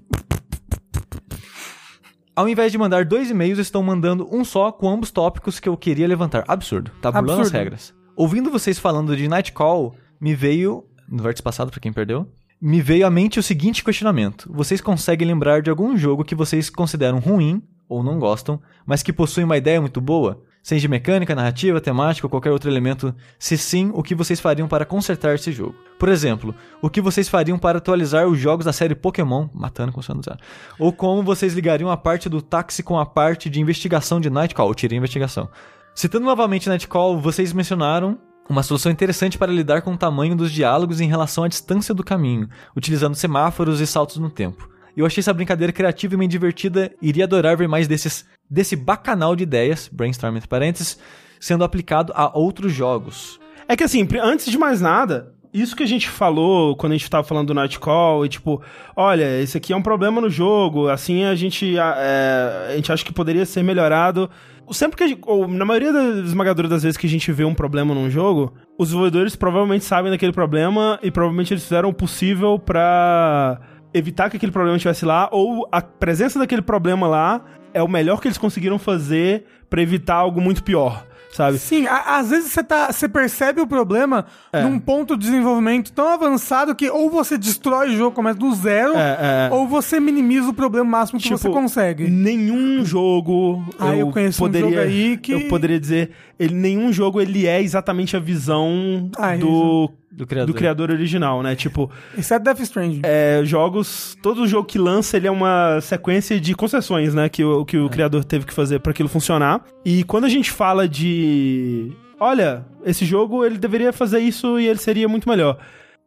Ao invés de mandar dois e-mails, estão mandando um só com ambos tópicos que eu queria levantar. Absurdo. Tá burlando as regras. Ouvindo vocês falando de Nightcall, me veio. No vértice passado, pra quem perdeu. Me veio à mente o seguinte questionamento: Vocês conseguem lembrar de algum jogo que vocês consideram ruim ou não gostam, mas que possui uma ideia muito boa? Seja mecânica, narrativa, temática ou qualquer outro elemento. Se sim, o que vocês fariam para consertar esse jogo? Por exemplo, o que vocês fariam para atualizar os jogos da série Pokémon, matando com zero? Ou como vocês ligariam a parte do táxi com a parte de investigação de Nightcall? Tirei investigação. Citando novamente Nightcall, vocês mencionaram uma solução interessante para lidar com o tamanho dos diálogos em relação à distância do caminho, utilizando semáforos e saltos no tempo. Eu achei essa brincadeira criativa e bem divertida iria adorar ver mais desses, desse bacanal de ideias, brainstorm entre parênteses, sendo aplicado a outros jogos. É que assim, antes de mais nada, isso que a gente falou quando a gente tava falando do Nightcall, e tipo, olha, esse aqui é um problema no jogo, assim a gente, é, a gente acha que poderia ser melhorado. Sempre que a gente, ou na maioria das esmagadoras das vezes que a gente vê um problema num jogo, os desenvolvedores provavelmente sabem daquele problema e provavelmente eles fizeram o possível pra evitar que aquele problema estivesse lá, ou a presença daquele problema lá é o melhor que eles conseguiram fazer pra evitar algo muito pior, sabe? Sim, a- às vezes você tá, você percebe o problema É. num ponto de desenvolvimento tão avançado que ou você destrói o jogo, começa do zero, É, é. ou você minimiza o problema máximo que você consegue. Nenhum jogo. Ah, eu conheço um poderia, jogo aí que- Eu poderia dizer. Ele, nenhum jogo ele é exatamente a visão Ah, do, Do criador. do criador original, né? Tipo, Exceto Death Stranding. é, jogos. Todo jogo que lança ele é uma sequência de concessões, né? Que o, que o criador teve que fazer para aquilo funcionar. E quando a gente fala de. Olha, esse jogo ele deveria fazer isso e ele seria muito melhor.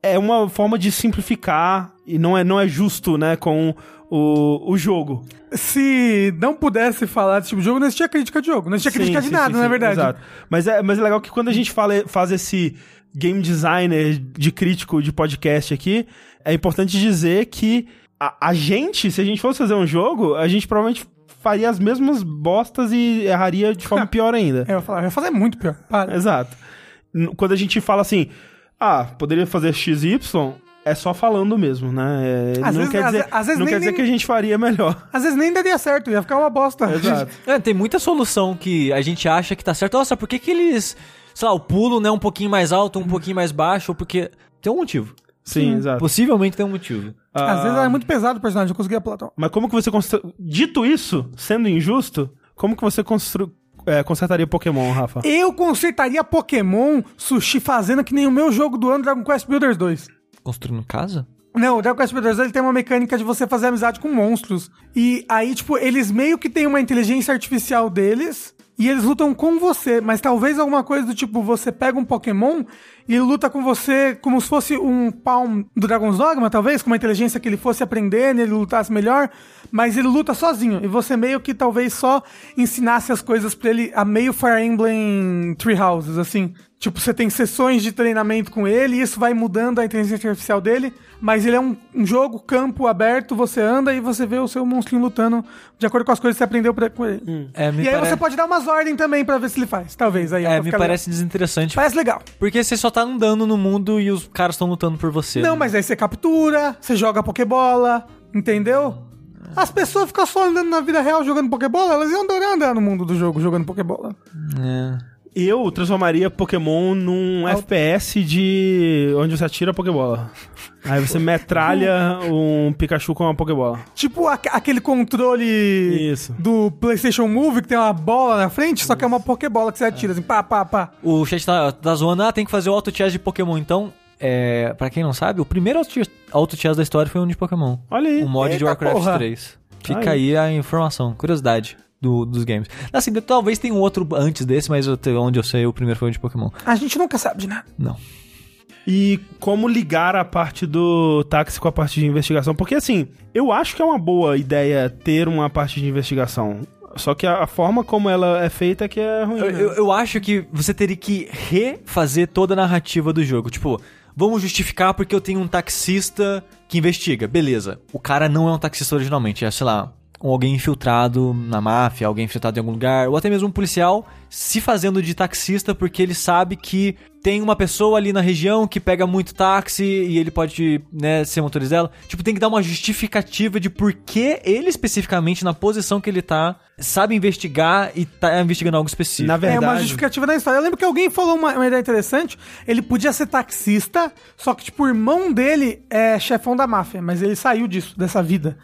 é uma forma de simplificar e não é, não é justo, né, com o, o jogo. Se não pudesse falar desse tipo de jogo, não existia crítica de jogo. Não existia Sim, crítica sim, de nada, sim, não é sim, verdade? Exato. Mas é, mas é legal que quando a gente fala, faz esse game designer de crítico de podcast aqui, é importante dizer que a, a gente, se a gente fosse fazer um jogo, a gente provavelmente faria as mesmas bostas e erraria de forma pior ainda. É, eu ia falar, eu ia fazer muito pior. Para. Exato. Quando a gente fala assim, ah, poderia fazer XY, é só falando mesmo, né? É, Às não vezes- quer às dizer, às vezes não nem- quer dizer nem- que a gente faria melhor. Às vezes nem daria certo, ia ficar uma bosta. Exato. É, tem muita solução que a gente acha que tá certo. Nossa, por que que eles... Sei lá, o pulo né, um pouquinho mais alto, um pouquinho mais baixo, porque... Tem um motivo. Sim, exato. Possivelmente tem um motivo. Às Ah, vezes era muito pesado o personagem, eu conseguia pular. Então. Mas como que você... constru- Dito isso, sendo injusto, como que você constru... é, consertaria Pokémon, Rafa? Eu consertaria Pokémon Sushi Fazenda que nem o meu jogo do ano, Dragon Quest Builders 2. Construindo casa? Não, o Dragon Quest Builders ele tem uma mecânica de você fazer amizade com monstros. E aí, tipo, eles meio que têm uma inteligência artificial deles e eles lutam com você. Mas talvez alguma coisa do tipo, você pega um Pokémon e luta com você como se fosse um Palm do Dragon's Dogma, talvez, com uma inteligência que ele fosse aprendendo, ele lutasse melhor. Mas ele luta sozinho. E você meio que talvez só ensinasse as coisas pra ele a meio Fire Emblem Tree Houses, assim. Tipo, você tem sessões de treinamento com ele e isso vai mudando a inteligência artificial dele, mas ele é um, um jogo, campo aberto, você anda e você vê o seu monstrinho lutando de acordo com as coisas que você aprendeu pra, com ele. É, me e aí pare- você pode dar umas ordens também pra ver se ele faz, talvez. Aí, É, me parece desinteressante. legal. Parece legal. Porque você só tá andando no mundo e os caras estão lutando por você. Não, mas aí você captura, você joga Pokébola, entendeu? As pessoas ficam só andando na vida real jogando Pokébola, elas iam adorar andar no mundo do jogo jogando Pokébola. É. Eu transformaria Pokémon num FPS de onde você atira a Pokébola. Aí você metralha um Pikachu com uma Pokébola. Tipo aque- aquele controle Isso. do PlayStation Move que tem uma bola na frente, só que é uma Pokébola que você atira assim, pá, pá, pá. O chat tá, tá zoando, ah, tem que fazer o auto-chess de Pokémon. Então, é, pra quem não sabe, o primeiro auto- auto-chess da história foi um de Pokémon. Olha aí. Um mod de Eita Warcraft porra. 3. Fica aí a informação, curiosidade do- dos games. Assim, talvez tenha um outro antes desse, mas até onde eu sei, o primeiro foi um de Pokémon. A gente nunca sabe de nada. Não. E como ligar a parte do táxi com a parte de investigação? Porque assim, eu acho que é uma boa ideia ter uma parte de investigação. Só que a, a forma como ela é feita é que é ruim. Eu, né? eu- eu acho que você teria que refazer toda a narrativa do jogo. Tipo, vamos justificar porque eu tenho um taxista que investiga. Beleza. O cara não é um taxista originalmente, é, sei lá, um alguém infiltrado na máfia, alguém infiltrado em algum lugar, ou até mesmo um policial se fazendo de taxista porque ele sabe que tem uma pessoa ali na região que pega muito táxi e ele pode, né, ser motorista dela. Tipo, tem que dar uma justificativa de por que ele especificamente, na posição que ele tá, sabe investigar e tá investigando algo específico. Na É verdade. uma justificativa da história. Eu lembro que alguém falou uma, uma ideia interessante. Ele podia ser taxista, só que, tipo, o irmão dele é chefão da máfia, mas ele saiu disso, dessa vida.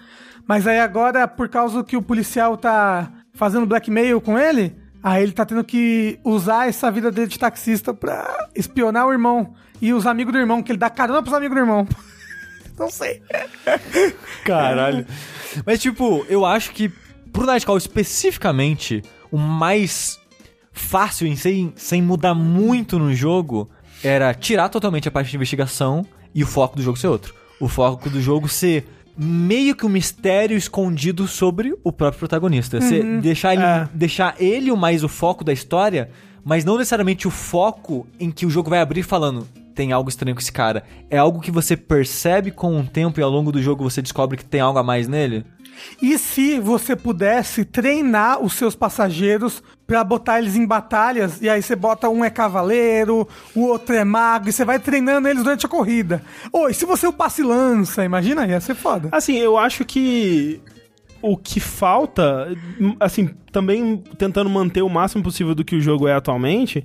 Mas aí agora, por causa que o policial tá fazendo blackmail com ele, aí ele tá tendo que usar essa vida dele de taxista pra espionar o irmão. E os amigos do irmão, que ele dá carona pros amigos do irmão. Não sei. Caralho. Mas, tipo, eu acho que pro Nightcall especificamente, o mais fácil em sem, sem mudar muito no jogo era tirar totalmente a parte de investigação e o foco do jogo ser outro. O foco do jogo ser meio que um mistério escondido sobre o próprio protagonista. Você deixar, ele, É. deixar ele o mais o foco da história, mas não necessariamente o foco em que o jogo vai abrir falando tem algo estranho com esse cara. É algo que você percebe com o tempo e ao longo do jogo você descobre que tem algo a mais nele? E se você pudesse treinar os seus passageiros pra botar eles em batalhas, e aí você bota um é cavaleiro, o outro é mago, e você vai treinando eles durante a corrida. Ou e se você upasse lança, imagina, ia ser foda. Assim, eu acho que o que falta, assim, também tentando manter o máximo possível do que o jogo é atualmente,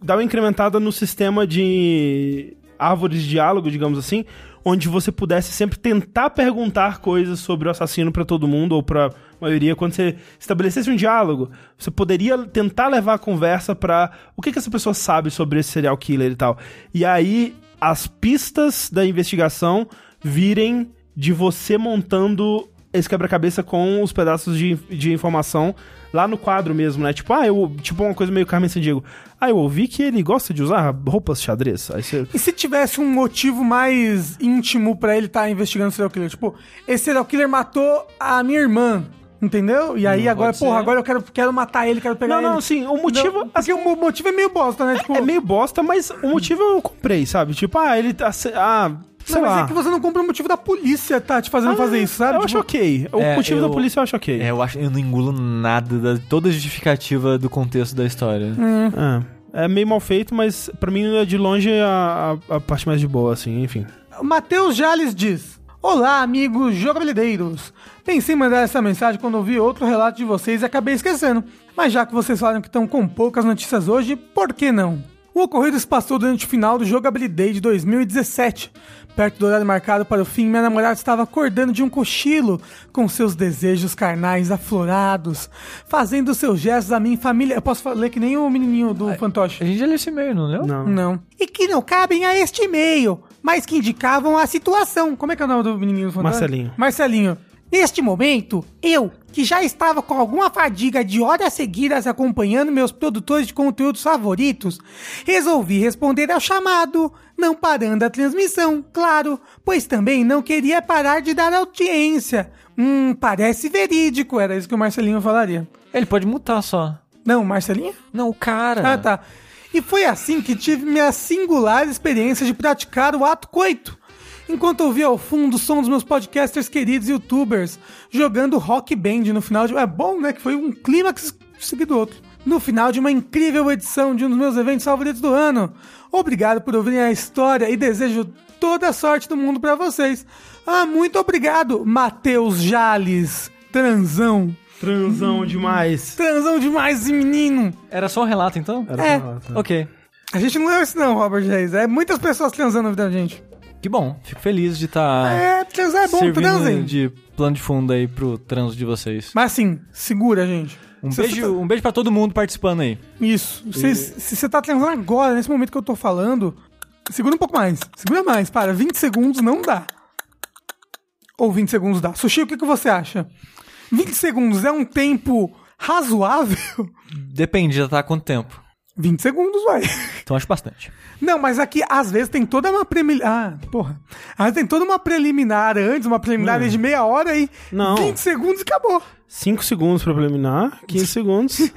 dá uma incrementada no sistema de árvores de diálogo, digamos assim, onde você pudesse sempre tentar perguntar coisas sobre o assassino pra todo mundo ou pra maioria quando você estabelecesse um diálogo, você poderia tentar levar a conversa pra o que que essa pessoa sabe sobre esse serial killer e tal. E aí as pistas da investigação virem de você montando esse quebra-cabeça com os pedaços de, de informação lá no quadro mesmo, né? Tipo, ah, eu. Tipo uma coisa meio Carmen Sandiego. Ah, eu ouvi que ele gosta de usar roupas xadrez. Aí você. E se tivesse um motivo mais íntimo pra ele estar investigando o serial killer? Tipo, esse serial killer matou a minha irmã. Entendeu? E aí Não agora, porra, ser. agora eu quero, quero matar ele, quero pegar Não, ele. não, assim, o motivo. Não, porque o mo- motivo é meio bosta, né? Tipo, É meio bosta, mas o motivo eu comprei, sabe? Tipo, ah, ele tá. Ah, sei não, mas lá. é que você não compra o motivo da polícia tá te fazendo fazer isso, sabe? Eu acho Tipo, ok. O É, motivo eu- da polícia eu acho ok. É, eu acho eu não engulo nada da toda a justificativa do contexto da história. É. É meio mal feito, mas pra mim é de longe a, a, a parte mais de boa, assim, enfim. O Matheus Jales diz: Olá, amigos jogabilideiros. Pensei em mandar essa mensagem quando ouvi outro relato de vocês e acabei esquecendo. Mas já que vocês falaram que estão com poucas notícias hoje, por que não? O ocorrido se passou durante o final do Jogabilidade de 2017. Perto do horário marcado para o fim, minha namorada estava acordando de um cochilo, com seus desejos carnais aflorados, fazendo seus gestos a mim família. Eu posso ler que nem o menininho do fantoche. A gente já leu esse e-mail, não leu? Não. Não. E que não cabem a este e-mail, mas que indicavam a situação. Como é que é o nome do menininho do fantasma? Marcelinho. Marcelinho. Neste momento, eu, que já estava com alguma fadiga de horas seguidas acompanhando meus produtores de conteúdos favoritos, resolvi responder ao chamado, não parando a transmissão, claro, pois também não queria parar de dar audiência. Hum, parece verídico, era isso que o Marcelinho falaria. Ele pode mutar só. Não, Marcelinho? Não, o cara. Ah, tá. E foi assim que tive minha singular experiência de praticar o ato coito. Enquanto ouvia ao fundo o som dos meus podcasters queridos youtubers jogando rock band no final de. É bom, né? Que foi um clímax seguido do outro. No final de uma incrível edição de um dos meus eventos favoritos do ano. Obrigado por ouvirem a história e desejo toda a sorte do mundo pra vocês. Ah, muito obrigado, Matheus Jales. Transão. Transão demais. Transão demais menino. Era só um relato, então? Era É. pra falar, tá. Ok. A gente não leu isso não, Robert Reis. É muitas pessoas transando na vida da gente. Que bom. Fico feliz de estar É, transar é bom, transem. de plano de fundo aí pro transo de vocês. Mas assim, segura, gente. Um Se beijo, tá- um beijo pra todo mundo participando aí. Isso. Se, se você tá transando agora, nesse momento que eu tô falando, segura um pouco mais. Segura mais, para. 20 segundos não dá. Ou 20 segundos dá. Sushi, o que, que você acha? 20 segundos é um tempo razoável? Depende, já tá há quanto tempo. 20 segundos, vai. Então acho bastante. Não, mas aqui, às vezes, tem toda uma preliminar. Ah, porra. Às vezes tem toda uma preliminar antes, uma preliminar de meia hora e Não. 20 segundos e acabou. 5 segundos pra preliminar, 15 segundos.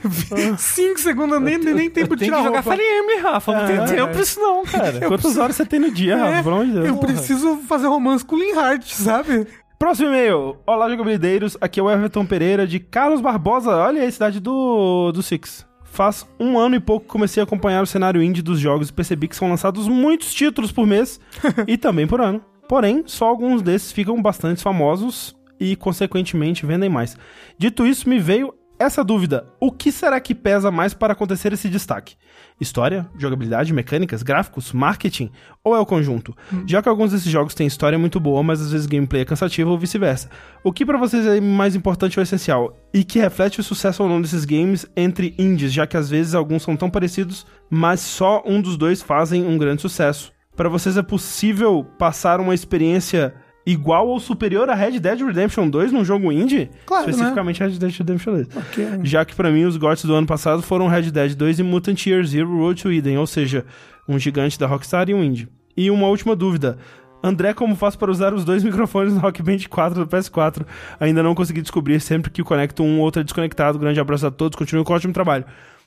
5 segundos, nem, nem tempo de Tem tirar que jogar. Fire Emblem, Rafa. Não É, tem é. tempo pra isso não, cara. Quantas horas você tem no dia, Rafa? Pelo amor de Deus. Eu preciso fazer romance com o Linhart, sabe? Próximo e-mail. Olá, jogabilideiros. Aqui é o Everton Pereira de Carlos Barbosa. Olha aí, cidade do, do Six. Faz um ano e pouco que comecei a acompanhar o cenário indie dos jogos e percebi que são lançados muitos títulos por mês e também por ano. Porém, só alguns desses ficam bastante famosos e, consequentemente, vendem mais. Dito isso, me veio essa dúvida: o que será que pesa mais para acontecer esse destaque? História, jogabilidade, mecânicas, gráficos, marketing ou é o conjunto? Já que alguns desses jogos têm história muito boa, mas às vezes gameplay é cansativo ou vice-versa. O que pra vocês é mais importante ou essencial? E que reflete o sucesso ou não desses games entre indies, já que às vezes alguns são tão parecidos, mas só um dos dois fazem um grande sucesso. Pra vocês é possível passar uma experiência igual ou superior a Red Dead Redemption 2 num jogo indie? Claro, né? Especificamente Red Dead Redemption 2. Ok. Já que pra mim os GOTs do ano passado foram Red Dead 2 e Mutant Year Zero Road to Eden, ou seja, um gigante da Rockstar e um indie. E uma última dúvida. André, como faz para usar os dois microfones no Rock Band 4 do PS4? Ainda não consegui descobrir, sempre que conecto um ou outro é desconectado. Grande abraço a todos, continue com o ótimo trabalho.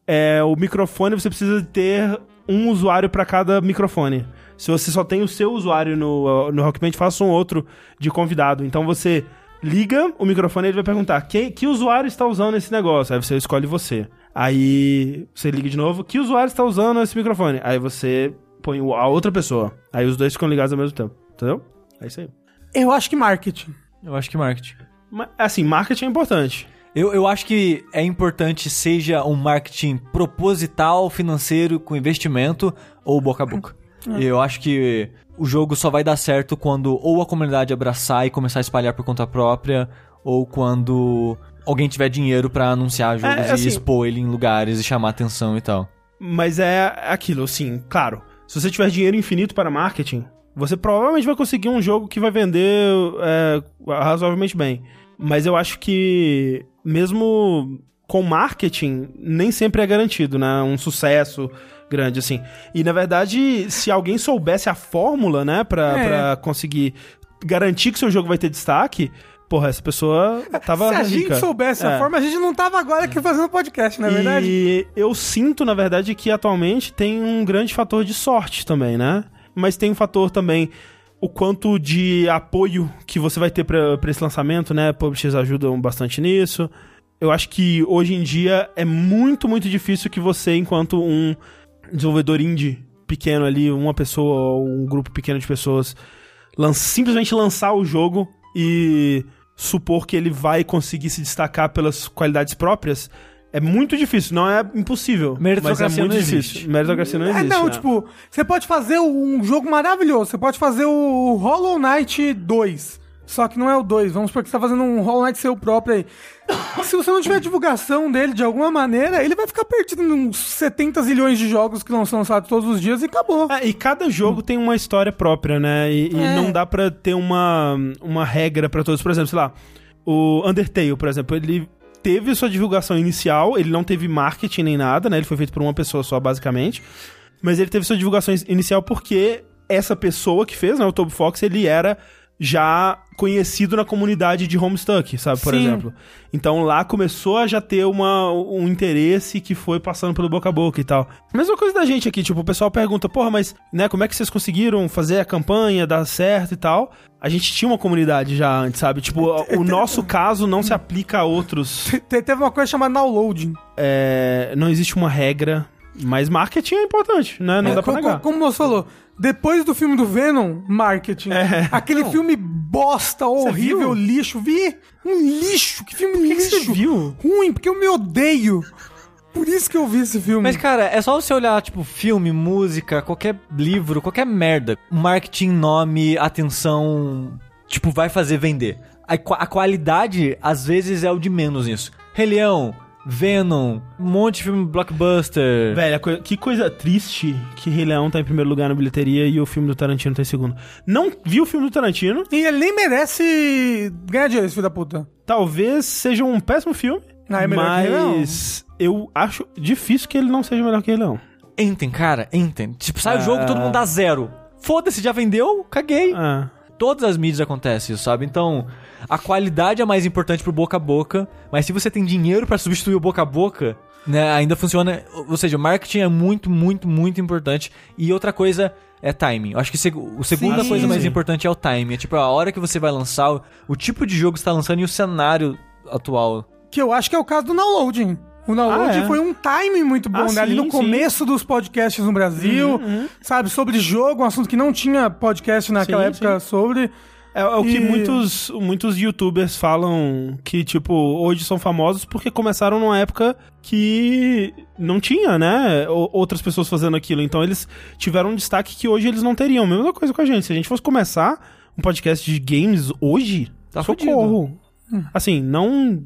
É, o microfone você precisa ter um usuário para cada microfone. Se você só tem o seu usuário no, no Rock Band, faça um outro de convidado. Então você liga o microfone e ele vai perguntar quem, que usuário está usando esse negócio. Aí você escolhe você. Aí você liga de novo, que usuário está usando esse microfone? Aí você põe a outra pessoa. Aí os dois ficam ligados ao mesmo tempo. Entendeu? É isso aí. Eu acho que marketing. Eu acho que marketing. Mas, assim, marketing é importante. Eu, eu acho que é importante seja um marketing proposital, financeiro, com investimento, ou boca a boca. Eu acho que o jogo só vai dar certo quando ou a comunidade abraçar e começar a espalhar por conta própria, ou quando alguém tiver dinheiro pra anunciar jogos É, assim- e expor ele em lugares e chamar atenção e tal. Mas é aquilo, assim, claro. Se você tiver dinheiro infinito para marketing, você provavelmente vai conseguir um jogo que vai vender é, razoavelmente bem. Mas eu acho que, mesmo com marketing, nem sempre é garantido, né? Um sucesso grande, assim. E, na verdade, se alguém soubesse a fórmula, né, pra, É. pra conseguir garantir que seu jogo vai ter destaque, porra, essa pessoa tava Se a rica. gente soubesse a É. forma, a gente não tava agora aqui fazendo podcast, não é verdade? E eu sinto, na verdade, que atualmente tem um grande fator de sorte também, né? Mas tem um fator também o quanto de apoio que você vai ter pra esse lançamento, né? Publishers ajudam bastante nisso. Eu acho que hoje em dia é muito, muito difícil que você, enquanto um desenvolvedor indie pequeno ali, uma pessoa ou um grupo pequeno de pessoas, lan- simplesmente lançar o jogo e supor que ele vai conseguir se destacar pelas qualidades próprias. É muito difícil, não é impossível. Mas é Meritocracia muito não difícil. existe. Meritocracia não É, existe. não, né? tipo, você pode fazer um jogo maravilhoso. Você pode fazer o Hollow Knight 2. Só que não é o 2. Vamos supor que você tá fazendo um Hollow Knight seu próprio aí. Se você não tiver divulgação dele de alguma maneira, ele vai ficar perdido em uns 70 zilhões de jogos que não são lançados todos os dias e acabou. É, e cada jogo tem uma história própria, né? E, e É. não dá pra ter uma, uma regra pra todos. Por exemplo, sei lá, o Undertale, por exemplo, ele teve sua divulgação inicial, ele não teve marketing nem nada, né? Ele foi feito por uma pessoa só, basicamente. Mas ele teve sua divulgação in- inicial porque essa pessoa que fez, né, o Toby Fox, ele era já conhecido na comunidade de Homestuck, sabe, por Sim. exemplo. Então lá começou a já ter uma, um interesse que foi passando pelo boca a boca e tal. Mesma coisa da gente aqui, tipo, o pessoal pergunta, porra, mas, né, como é que vocês conseguiram fazer a campanha, dar certo e tal? A gente tinha uma comunidade já antes, sabe? Tipo, o nosso caso não se aplica a outros. Te- Teve uma coisa chamada downloading. É, não existe uma regra, mas marketing é importante, né? Não É, dá pra negar. Como você falou, depois do filme do Venom, marketing. É. Aquele filme bosta, horrível, lixo. Vi um lixo. Que filme que lixo. você viu? Ruim, porque eu me odeio. Por isso que eu vi esse filme. Mas, cara, é só você olhar, tipo, filme, música, qualquer livro, qualquer merda. Marketing, nome, atenção, tipo, vai fazer vender. A, a qualidade, às vezes, é o de menos nisso. Rei Leão, Venom, um monte de filme blockbuster. Velho, coi- que coisa triste que Rei Leão tá em primeiro lugar na bilheteria e o filme do Tarantino tá em segundo. Não vi o filme do Tarantino. E ele nem merece ganhar dinheiro, esse filho da puta. Talvez seja um péssimo filme. Ah, é melhor que Rei Leão. mas eu acho difícil que ele não seja melhor que Rei Leão. Entem, cara, entem. Tipo, sai Ah. o jogo, todo mundo dá zero. Foda-se, já vendeu? Caguei. Ah. Todas as mídias acontece isso, sabe? Então, a qualidade é mais importante pro boca a boca, mas se você tem dinheiro pra substituir o boca a boca, né, ainda funciona. Ou seja, o marketing é muito, muito, muito importante. E outra coisa é timing. Eu acho que seg- o segunda Sim, coisa mais sim. importante é o timing. É tipo a hora que você vai lançar, o, o tipo de jogo que você tá lançando e o cenário atual. Que eu acho que é o caso do downloading. O downloading Ah, é? foi um timing muito bom, Ah, né? Ali sim, no sim. começo dos podcasts no Brasil, sabe? Sobre jogo, um assunto que não tinha podcast naquela Sim, época sobre. É, é o que E- muitos, muitos youtubers falam que, tipo, hoje são famosos porque começaram numa época que não tinha, né, outras pessoas fazendo aquilo. Então eles tiveram um destaque que hoje eles não teriam. Mesma coisa com a gente. Se a gente fosse começar um podcast de games hoje, Tá socorro. Assim, não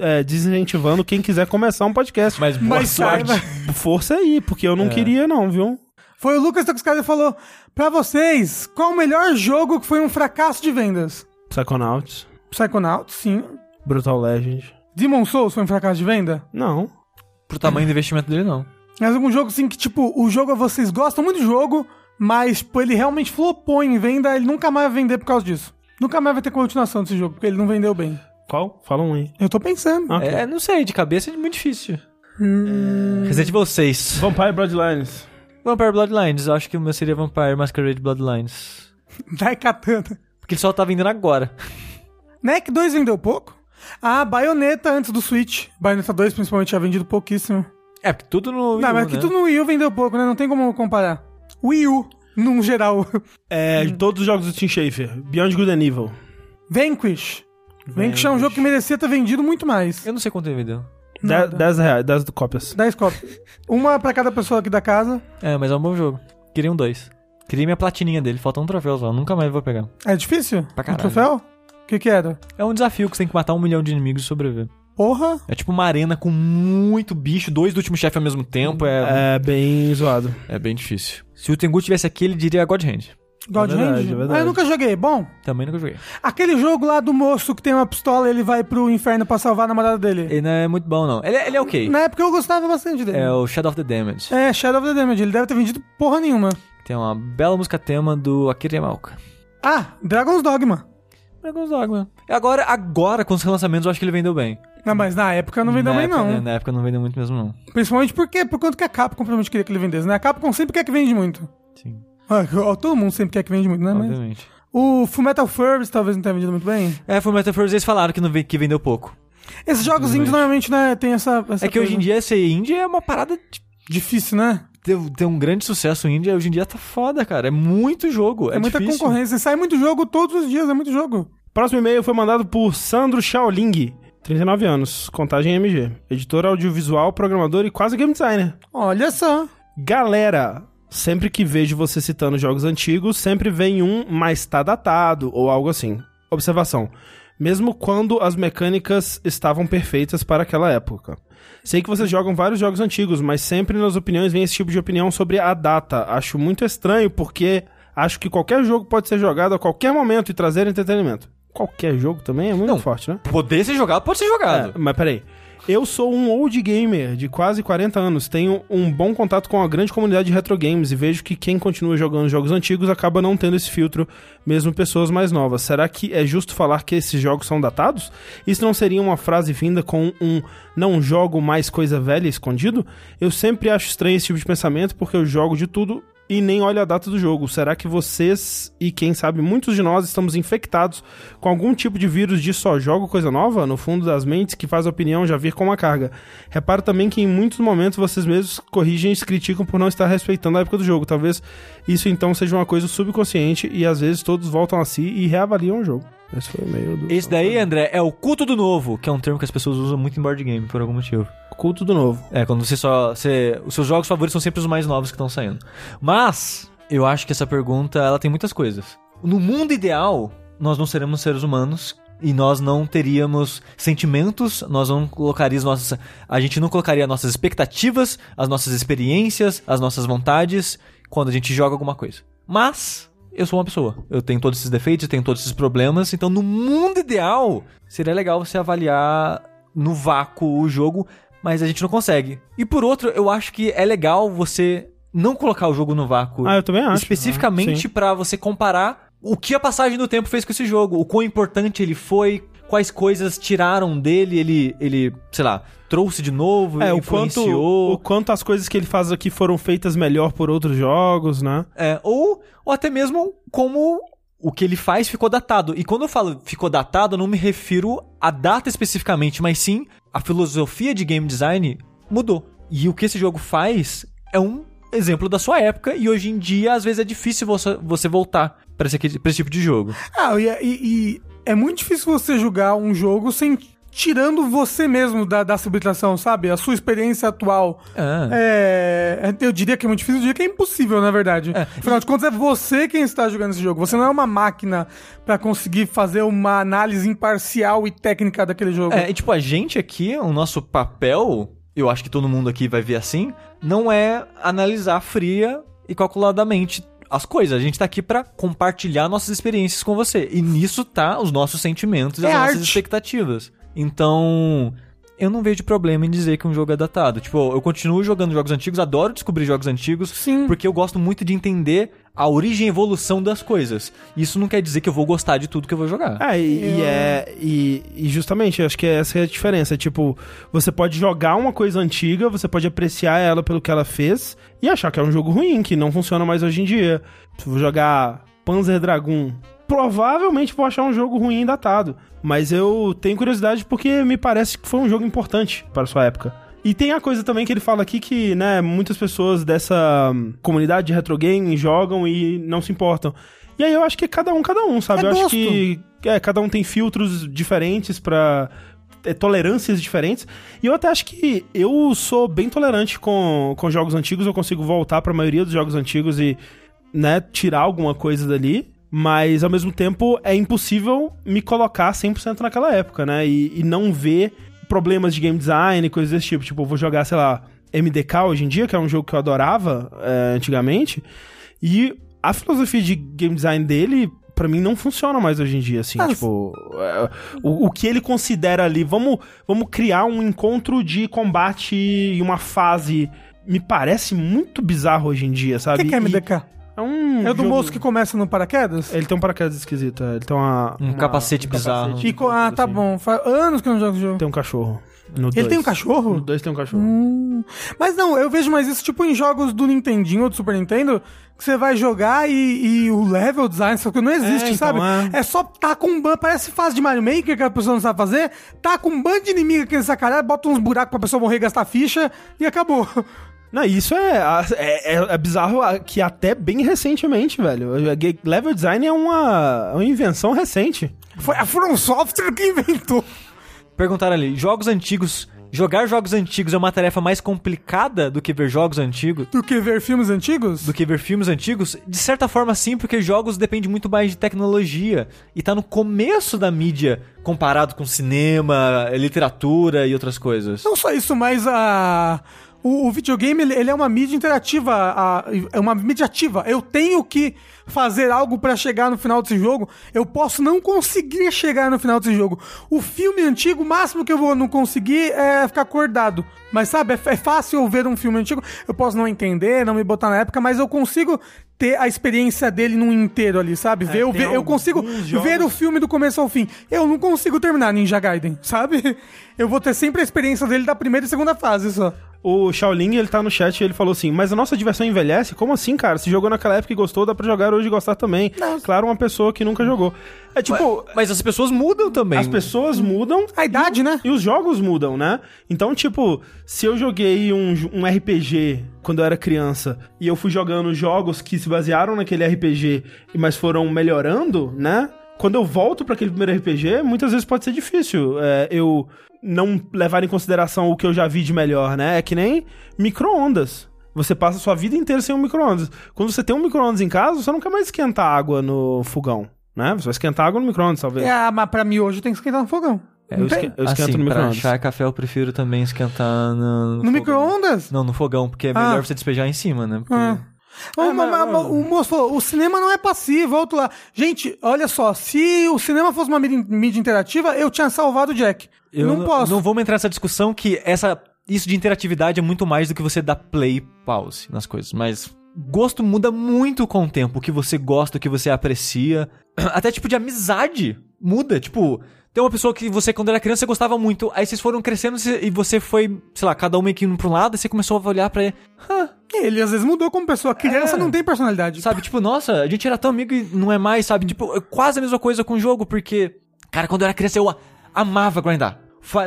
é, desincentivando quem quiser começar um podcast. Mas boa Mas sorte. Força aí, porque eu não queria não, viu? Foi o Lucas Toxcado que falou: Pra vocês, qual o melhor jogo que foi um fracasso de vendas? Psychonauts, Psychonauts, sim. Brutal Legend. Demon Souls foi um fracasso de venda? Não. Pro tamanho do investimento dele, não. Mas algum jogo assim que, tipo, o jogo vocês gostam muito do jogo, mas tipo, ele realmente flopou em venda, ele nunca mais vai vender por causa disso. Nunca mais vai ter continuação desse jogo, porque ele não vendeu bem. Qual? Fala um aí. Eu tô pensando. Ah, ok. É, não sei, de cabeça é muito difícil. Hum. Resident Evil 6. Vampire Bloodlines. Vampire Bloodlines, eu acho que o meu seria Vampire Masquerade Bloodlines. Daikatana. Porque ele só tá vendendo agora. NEC 2 vendeu pouco? Ah, Bayonetta antes do Switch. Bayonetta 2 principalmente tinha vendido pouquíssimo. É, porque tudo no. Wii não, U, mas aqui né? tudo no Wii U vendeu pouco, né? Não tem como comparar. Wii U, num geral. É, de todos os jogos do Tim Schafer. Beyond Good and Evil. Vanquish. Vanquish é um jogo que merecia ter vendido muito mais. Eu não sei quanto ele vendeu. Nada. 10 reais, 10 cópias. 10 cópias. Uma pra cada pessoa aqui da casa. É, mas é um bom jogo. Queria um dois. Queria minha platininha dele. Falta um troféu só. Nunca mais vou pegar. É difícil? Pra Um caralho. troféu? O que que era? É um desafio que você tem que matar um milhão de inimigos e sobreviver. Porra. É tipo uma arena com muito bicho, dois do último chefe ao mesmo tempo. É, É bem zoado. é bem difícil. Se o Tengu tivesse aqui, ele diria God Hand. God É verdade, é verdade. Ah, eu nunca joguei. Bom, Também nunca joguei. aquele jogo lá do moço que tem uma pistola e ele vai pro inferno pra salvar a namorada dele. Ele não é muito bom, não. Ele, é- ele é ok. Na época eu gostava bastante dele. É o Shadow of the Damage. É, Shadow of the Damage. Ele deve ter vendido porra nenhuma. Tem uma bela música tema do Akira Yamaoka. Ah, Dragon's Dogma. Dragon's Dogma. Agora, agora, com os relançamentos, eu acho que ele vendeu bem. Não, mas na época não vendeu na bem, época, não. é, Na época não vendeu muito mesmo, não. Principalmente porque, por quanto que a Capcom provavelmente queria que ele vendesse, né? A Capcom sempre quer que vende muito. Sim, todo mundo sempre quer que vende muito, né? Mas obviamente. o Fullmetal Furries talvez não tenha vendido muito bem. É, foi Metal Force, eles falaram que, não, que vendeu pouco. Esses jogos indies normalmente, né, tem essa, essa É que hoje em coisa. dia ser indie é uma parada de Difícil, né? ter, ter um grande sucesso indie. Hoje em dia tá foda, cara. É muito jogo. É, É, muita difícil. concorrência. Sai muito jogo todos os dias, é muito jogo. Próximo e-mail foi mandado por Sandro Shaoling, 39 anos, contagem MG, editor audiovisual, programador e quase game designer. Olha só. Galera, sempre que vejo você citando jogos antigos, sempre vem um mas tá datado ou algo assim. Observação. Mesmo quando as mecânicas estavam perfeitas para aquela época. Sei que vocês jogam vários jogos antigos, mas sempre nas opiniões vem esse tipo de opinião sobre a data. Acho muito estranho porque acho que qualquer jogo pode ser jogado a qualquer momento e trazer entretenimento. Qualquer jogo também é muito Não. forte, né? Poder ser jogado, pode ser jogado. É, mas peraí. Eu sou um old gamer de quase 40 anos, tenho um bom contato com a grande comunidade de retro games e vejo que quem continua jogando jogos antigos acaba não tendo esse filtro, mesmo pessoas mais novas. Será que é justo falar que esses jogos são datados? Isso não seria uma frase vinda com um não jogo mais coisa velha escondido? Eu sempre acho estranho esse tipo de pensamento porque eu jogo de tudo e nem olho a data do jogo. Será que vocês e quem sabe muitos de nós estamos infectados com algum tipo de vírus de só jogo coisa nova no fundo das mentes que faz a opinião já vir com uma carga? Reparo também que em muitos momentos vocês mesmos corrigem e se criticam por não estar respeitando a época do jogo. Talvez isso então seja uma coisa subconsciente e às vezes todos voltam a si e reavaliam o jogo. Esse foi o e-mail do Esse daí, André, é o culto do novo, que é um termo que as pessoas usam muito em board game, por algum motivo. Culto do novo. É, quando você só. Você, os seus jogos favoritos são sempre os mais novos que estão saindo. Mas, eu acho que essa pergunta ela tem muitas coisas. No mundo ideal, nós não seremos seres humanos e nós não teríamos sentimentos, nós não colocaríamos nossas. A gente não colocaria nossas expectativas, as nossas experiências, as nossas vontades quando a gente joga alguma coisa. Mas. Eu sou uma pessoa. Eu tenho todos esses defeitos, eu tenho todos esses problemas. Então, no mundo ideal, seria legal você avaliar no vácuo o jogo, mas a gente não consegue. E por outro, eu acho que é legal você não colocar o jogo no vácuo. Ah, eu também acho. especificamente Sim. pra você comparar o que a passagem do tempo fez com esse jogo, o quão importante ele foi, quais coisas tiraram dele, ele, ele sei lá, trouxe de novo, É, o quanto, influenciou. o quanto as coisas que ele faz aqui foram feitas melhor por outros jogos, né? É, ou, ou até mesmo como o que ele faz ficou datado. E quando eu falo ficou datado, eu não me refiro à data especificamente, mas sim a filosofia de game design mudou. E o que esse jogo faz é um exemplo da sua época, e hoje em dia, às vezes, é difícil você, você voltar pra esse, pra esse tipo de jogo. Ah, e, e- e é muito difícil você jogar um jogo sem tirando você mesmo da, da subtração, sabe? A sua experiência atual. Ah. É, eu diria que é muito difícil, eu diria que é impossível, na verdade. É. Afinal de contas, é você quem está jogando esse jogo. Você não é uma máquina pra conseguir fazer uma análise imparcial e técnica daquele jogo. É, e tipo, a gente aqui, o nosso papel, eu acho que todo mundo aqui vai ver assim, não é analisar fria e calculadamente as coisas. A gente tá aqui pra compartilhar nossas experiências com você. E nisso tá os nossos sentimentos e É as nossas arte. expectativas. Então, eu não vejo problema em dizer que um jogo é datado. Tipo, eu continuo jogando jogos antigos, adoro descobrir jogos antigos, Sim. porque eu gosto muito de entender a origem e evolução das coisas. Isso não quer dizer que eu vou gostar de tudo que eu vou jogar. É, e, e Eu- é. E, e justamente, acho que essa é a diferença. Tipo, você pode jogar uma coisa antiga, você pode apreciar ela pelo que ela fez e achar que é um jogo ruim, que não funciona mais hoje em dia. Se eu vou jogar Panzer Dragoon, provavelmente vou achar um jogo ruim e datado. Mas eu tenho curiosidade porque me parece que foi um jogo importante para a sua época. E tem a coisa também que ele fala aqui que, né, muitas pessoas dessa hum, comunidade de retro game jogam e não se importam. E aí eu acho que é cada um, cada um, sabe? É eu acho gosto. que é, cada um tem filtros diferentes pra é, tolerâncias diferentes. E eu até acho que eu sou bem tolerante com, com jogos antigos, eu consigo voltar pra maioria dos jogos antigos e, né, tirar alguma coisa dali. Mas, ao mesmo tempo, é impossível me colocar 100% naquela época, né? E, e não ver problemas de game design e coisas desse tipo. Tipo, eu vou jogar, sei lá, MDK hoje em dia, que é um jogo que eu adorava é, antigamente. E a filosofia de game design dele, pra mim, não funciona mais hoje em dia, assim, Ah, tipo... é, o, o que ele considera ali, vamos, vamos criar um encontro de combate e uma fase... Me parece muito bizarro hoje em dia, O sabe? que, que é E MDK? É um É o do jogo- moço que começa no paraquedas? Ele tem um paraquedas esquisito, é, ele tem uma... Um uma- capacete bizarro. capacete, E co- ah, tá assim. bom. Faz anos que eu não jogo esse jogo. Tem um cachorro. No Ele dois. tem um cachorro? No 2 tem um cachorro. Hum. Mas não, eu vejo mais isso tipo em jogos do Nintendinho ou do Super Nintendo, que você vai jogar e, e o level design, essas coisas não existe, então, sabe? é. É. só tá com um ban, parece fase de Mario Maker que a pessoa não sabe fazer, tá com um bando de inimigo aqui nessa caralho, bota uns buracos pra pessoa morrer, gastar ficha e acabou. Não, isso é, é, é- é bizarro que até bem recentemente, velho. Level design é uma, uma invenção recente. Foi a From Software que inventou. Perguntaram ali, jogos antigos. Jogar jogos antigos é uma tarefa mais complicada do que ver jogos antigos? Do que ver filmes antigos? Do que ver filmes antigos? De certa forma, sim, porque jogos dependem muito mais de tecnologia. E tá no começo da mídia comparado com cinema, literatura e outras coisas. Não só isso, mas a. O, o videogame, ele, ele é uma mídia interativa, a- é uma mídia ativa. Eu tenho que fazer algo pra chegar no final desse jogo. Eu posso não conseguir chegar no final desse jogo. O filme antigo, o máximo que eu vou não conseguir é ficar acordado. Mas sabe, é, é fácil eu ver um filme antigo. Eu posso não entender, não me botar na época, mas eu consigo ter a experiência dele num inteiro ali, sabe? ver, eu, eu consigo jogos- ver o filme do começo ao fim. Eu não consigo terminar Ninja Gaiden, sabe? Eu vou ter sempre a experiência dele da primeira e segunda fase só. O Shaolin, ele tá no chat e ele falou assim: Mas a nossa diversão envelhece? Como assim, cara? Se jogou naquela época e gostou, dá pra jogar hoje e gostar também. Claro, uma pessoa que nunca jogou. É tipo, Mas as pessoas mudam também. as pessoas mudam. A idade, né? E os jogos mudam, né? Então, tipo, se eu joguei um, um RPG quando eu era criança e eu fui jogando jogos que se basearam naquele RPG, mas foram melhorando, né? Quando eu volto pra aquele primeiro RPG, muitas vezes pode ser difícil é, eu não levar em consideração o que eu já vi de melhor, né? É que nem micro-ondas. Você passa a sua vida inteira sem um micro-ondas. Quando você tem um micro-ondas em casa, você não quer mais esquentar água no fogão, né? Você vai esquentar água no micro-ondas, talvez. É, mas pra mim hoje tem que esquentar no fogão. eu, Não tem? esque- eu esquento assim, no pra micro-ondas. chá e café eu prefiro também esquentar no... No fogão. micro-ondas? Não, no fogão, porque é Ah. melhor você despejar em cima, né? Porque... Ah. É, ma- mas- ma- o moço falou, o cinema não é passivo, outro lá. Gente, olha só, se o cinema fosse uma mídia, mídia interativa, eu tinha salvado o Jack. Eu não posso. Não vamos entrar nessa discussão que essa, isso de interatividade é muito mais do que você dar play pause nas coisas. Mas gosto muda muito com o tempo. O que você gosta, o que você aprecia. Até tipo de amizade muda. Tipo, tem uma pessoa que você, quando era criança, você gostava muito. Aí vocês foram crescendo e você foi, sei lá, cada um meio que indo pra um lado. E você começou a olhar pra ele. "Hã, Ele às vezes mudou como pessoa. Criança É. não tem personalidade. Sabe, tipo, nossa, a gente era tão amigo e não é mais, sabe? Tipo, é quase a mesma coisa com o jogo, porque, cara, quando eu era criança eu amava grindar.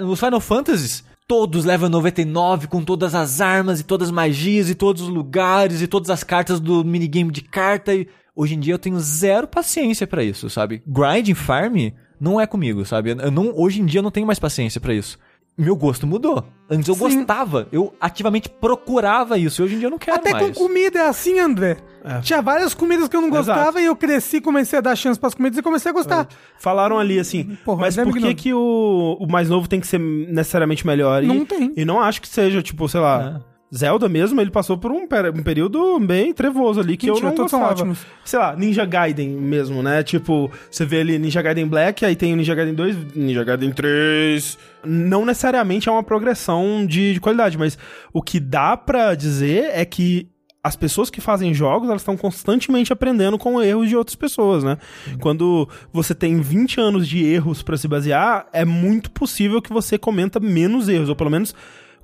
Nos Final Fantasies, todos level 99 com todas as armas e todas as magias e todos os lugares e todas as cartas do minigame de carta. E hoje em dia eu tenho zero paciência pra isso, sabe? Grinding farm não é comigo, sabe? Eu não, hoje em dia eu não tenho mais paciência pra isso. Meu gosto mudou. Antes eu Sim. gostava, eu ativamente procurava isso. E hoje em dia eu não quero Até mais. com comida é assim, André. É. Tinha várias comidas que eu não Exato. gostava e eu cresci, comecei a dar chance pras comidas e comecei a gostar. Falaram ali assim, Porra, mas mas é por que, que o, o mais novo tem que ser necessariamente melhor? E, Não tem. E não acho que seja, tipo, sei lá. Zelda mesmo, ele passou por um, um período bem trevoso ali que eu não todos são gostava. ótimos. Sei lá, Ninja Gaiden mesmo, né? Tipo, você vê ali Ninja Gaiden Black, aí tem o Ninja Gaiden 2, Ninja Gaiden 3. Não necessariamente é uma progressão de, de qualidade, mas o que dá pra dizer é que as pessoas que fazem jogos, elas estão constantemente aprendendo com erros de outras pessoas, né? Quando você tem 20 anos de erros pra se basear, é muito possível que você cometa menos erros, ou pelo menos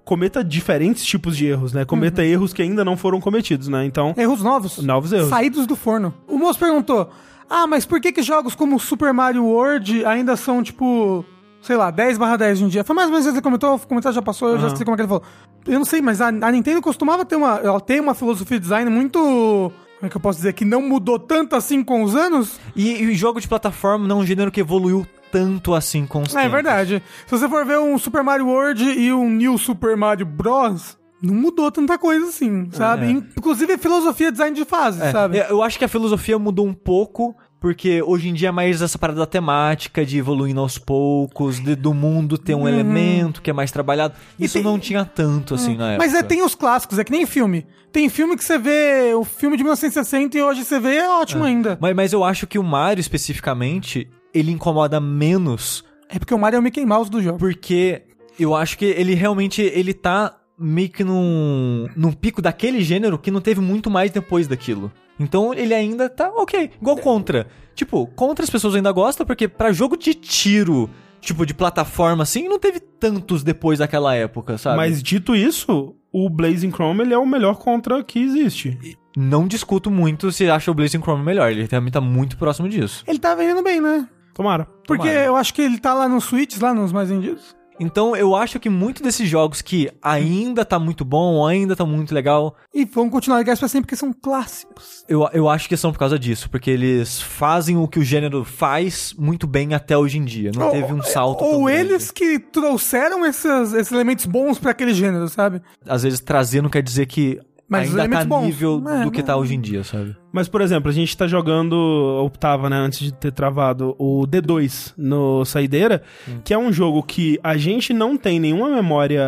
cometa diferentes tipos de erros, né? Cometa erros que ainda não foram cometidos, né? Então, Erros novos. novos erros. Saídos do forno. O moço perguntou: Ah, mas por que que jogos como Super Mario World ainda são, tipo, sei lá, 10 barra 10 hoje em dia? Foi mais ou menos isso que ele comentou, o comentário já passou, eu já Aham. sei como é que ele falou. Eu não sei, mas a, a Nintendo costumava ter uma. Ela tem uma filosofia de design muito. Como é que eu posso dizer? Que não mudou tanto assim com os anos? E, e jogo de plataforma não é um gênero que evoluiu tanto assim com os É, tempos. verdade. Se você for ver um Super Mario World e um New Super Mario Bros. Não mudou tanta coisa assim, sabe? É. Inclusive a filosofia de design de fase, É, sabe? eu- Eu acho que a filosofia mudou um pouco porque hoje em dia é mais essa parada da temática de evoluindo aos poucos, de- do mundo ter um elemento que é mais trabalhado. Isso tem- não tinha tanto assim na época. Mas é, tem os clássicos, é que nem filme. Tem filme que você vê, o filme de 1960 e hoje você vê, é ótimo ainda. Mas, mas eu acho que o Mario especificamente, ele incomoda menos É porque o Mario é o Mickey Mouse do jogo. porque eu acho que ele realmente ele tá meio que num, num pico daquele gênero que não teve muito mais depois daquilo. Então ele ainda tá ok, igual Contra. Tipo, Contra as pessoas ainda gostam porque pra jogo de tiro, tipo de plataforma assim, não teve tantos depois daquela época, sabe? Mas dito isso, o Blazing Chrome ele é o melhor contra que existe. não discuto muito se acha o Blazing Chrome melhor, ele também tá muito próximo disso. Ele tá vendendo bem, né? Tomara. Porque Tomara. eu acho que ele tá lá no Switch, lá nos mais vendidos. Então eu acho que muito desses jogos que ainda tá muito bom, ainda tá muito legal, E vão continuar legais pra sempre, porque são clássicos. Eu, eu acho que são por causa disso, porque eles fazem o que o gênero faz muito bem até hoje em dia. Não teve um salto. Ou grande. eles que trouxeram esses, esses elementos bons pra aquele gênero, sabe? Às vezes trazer não quer dizer que Mas ainda tá elementos bons. nível É, do que não- tá hoje em dia, sabe? Mas, por exemplo, a gente tá jogando, ou tava, né, antes de ter travado, o D2 no Saideira, que é um jogo que a gente não tem nenhuma memória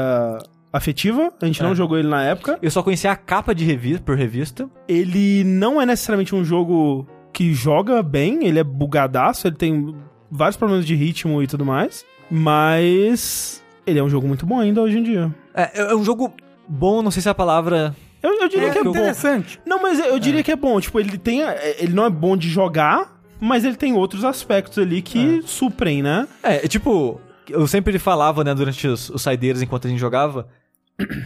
afetiva, a gente É. não jogou ele na época. Eu só conhecia a capa de revista por revista. Ele não é necessariamente um jogo que joga bem, ele é bugadaço, ele tem vários problemas de ritmo e tudo mais, mas ele é um jogo muito bom ainda hoje em dia. É, é um jogo bom, não sei se é a palavra. Eu, eu diria É que é bom. interessante. Não, mas eu diria que é bom. Tipo, ele tem. Ele não é bom de jogar, mas ele tem outros aspectos ali que suprem, né? É, é tipo, eu sempre falava, né, durante os, os saideiros enquanto a gente jogava.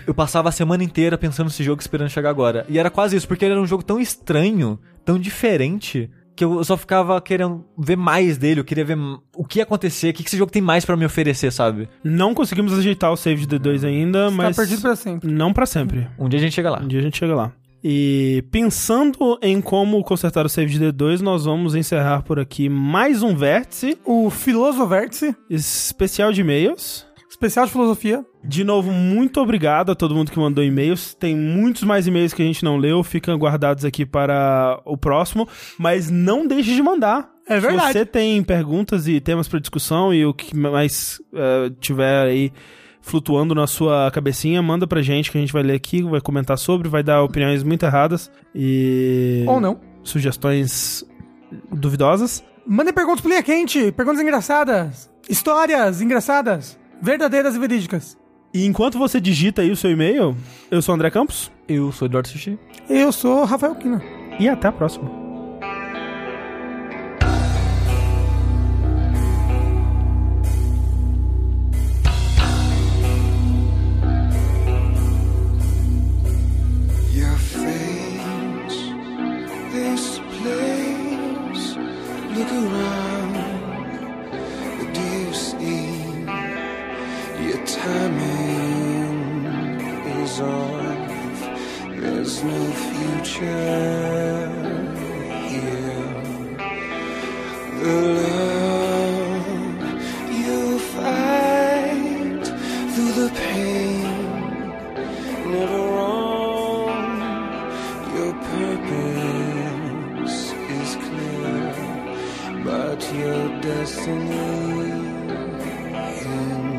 Eu passava a semana inteira pensando nesse jogo esperando chegar agora. E era quase isso, porque ele era um jogo tão estranho, tão diferente, que eu só ficava querendo ver mais dele. Eu queria ver o que ia acontecer, o que que esse jogo tem mais pra me oferecer, sabe? Não conseguimos ajeitar o save de D2 ainda, mas. Tá perdido pra sempre. Não pra sempre. Um dia a gente chega lá. Um dia a gente chega lá. E pensando em como consertar o save de D2, nós vamos encerrar por aqui mais um vértice O Filosovértice, especial de e-mails. Especial de filosofia. De novo, muito obrigado a todo mundo que mandou e-mails. Tem muitos mais e-mails que a gente não leu, ficam guardados aqui para o próximo, mas não deixe de mandar. É verdade. Se você tem perguntas e temas para discussão e o que mais eh, tiver aí flutuando na sua cabecinha, manda pra gente que a gente vai ler aqui, vai comentar sobre, vai dar opiniões muito erradas e Ou não. sugestões duvidosas. Mandem perguntas pro Linha Quente, perguntas engraçadas, histórias engraçadas, verdadeiras e verídicas. E enquanto você digita aí o seu e-mail, eu sou o André Campos Eu sou Eduardo Sushi. Eu sou Rafael Kina. e até a próxima. There's no future here. The love you fight through the pain never wrong. Your purpose is clear, but your destiny ends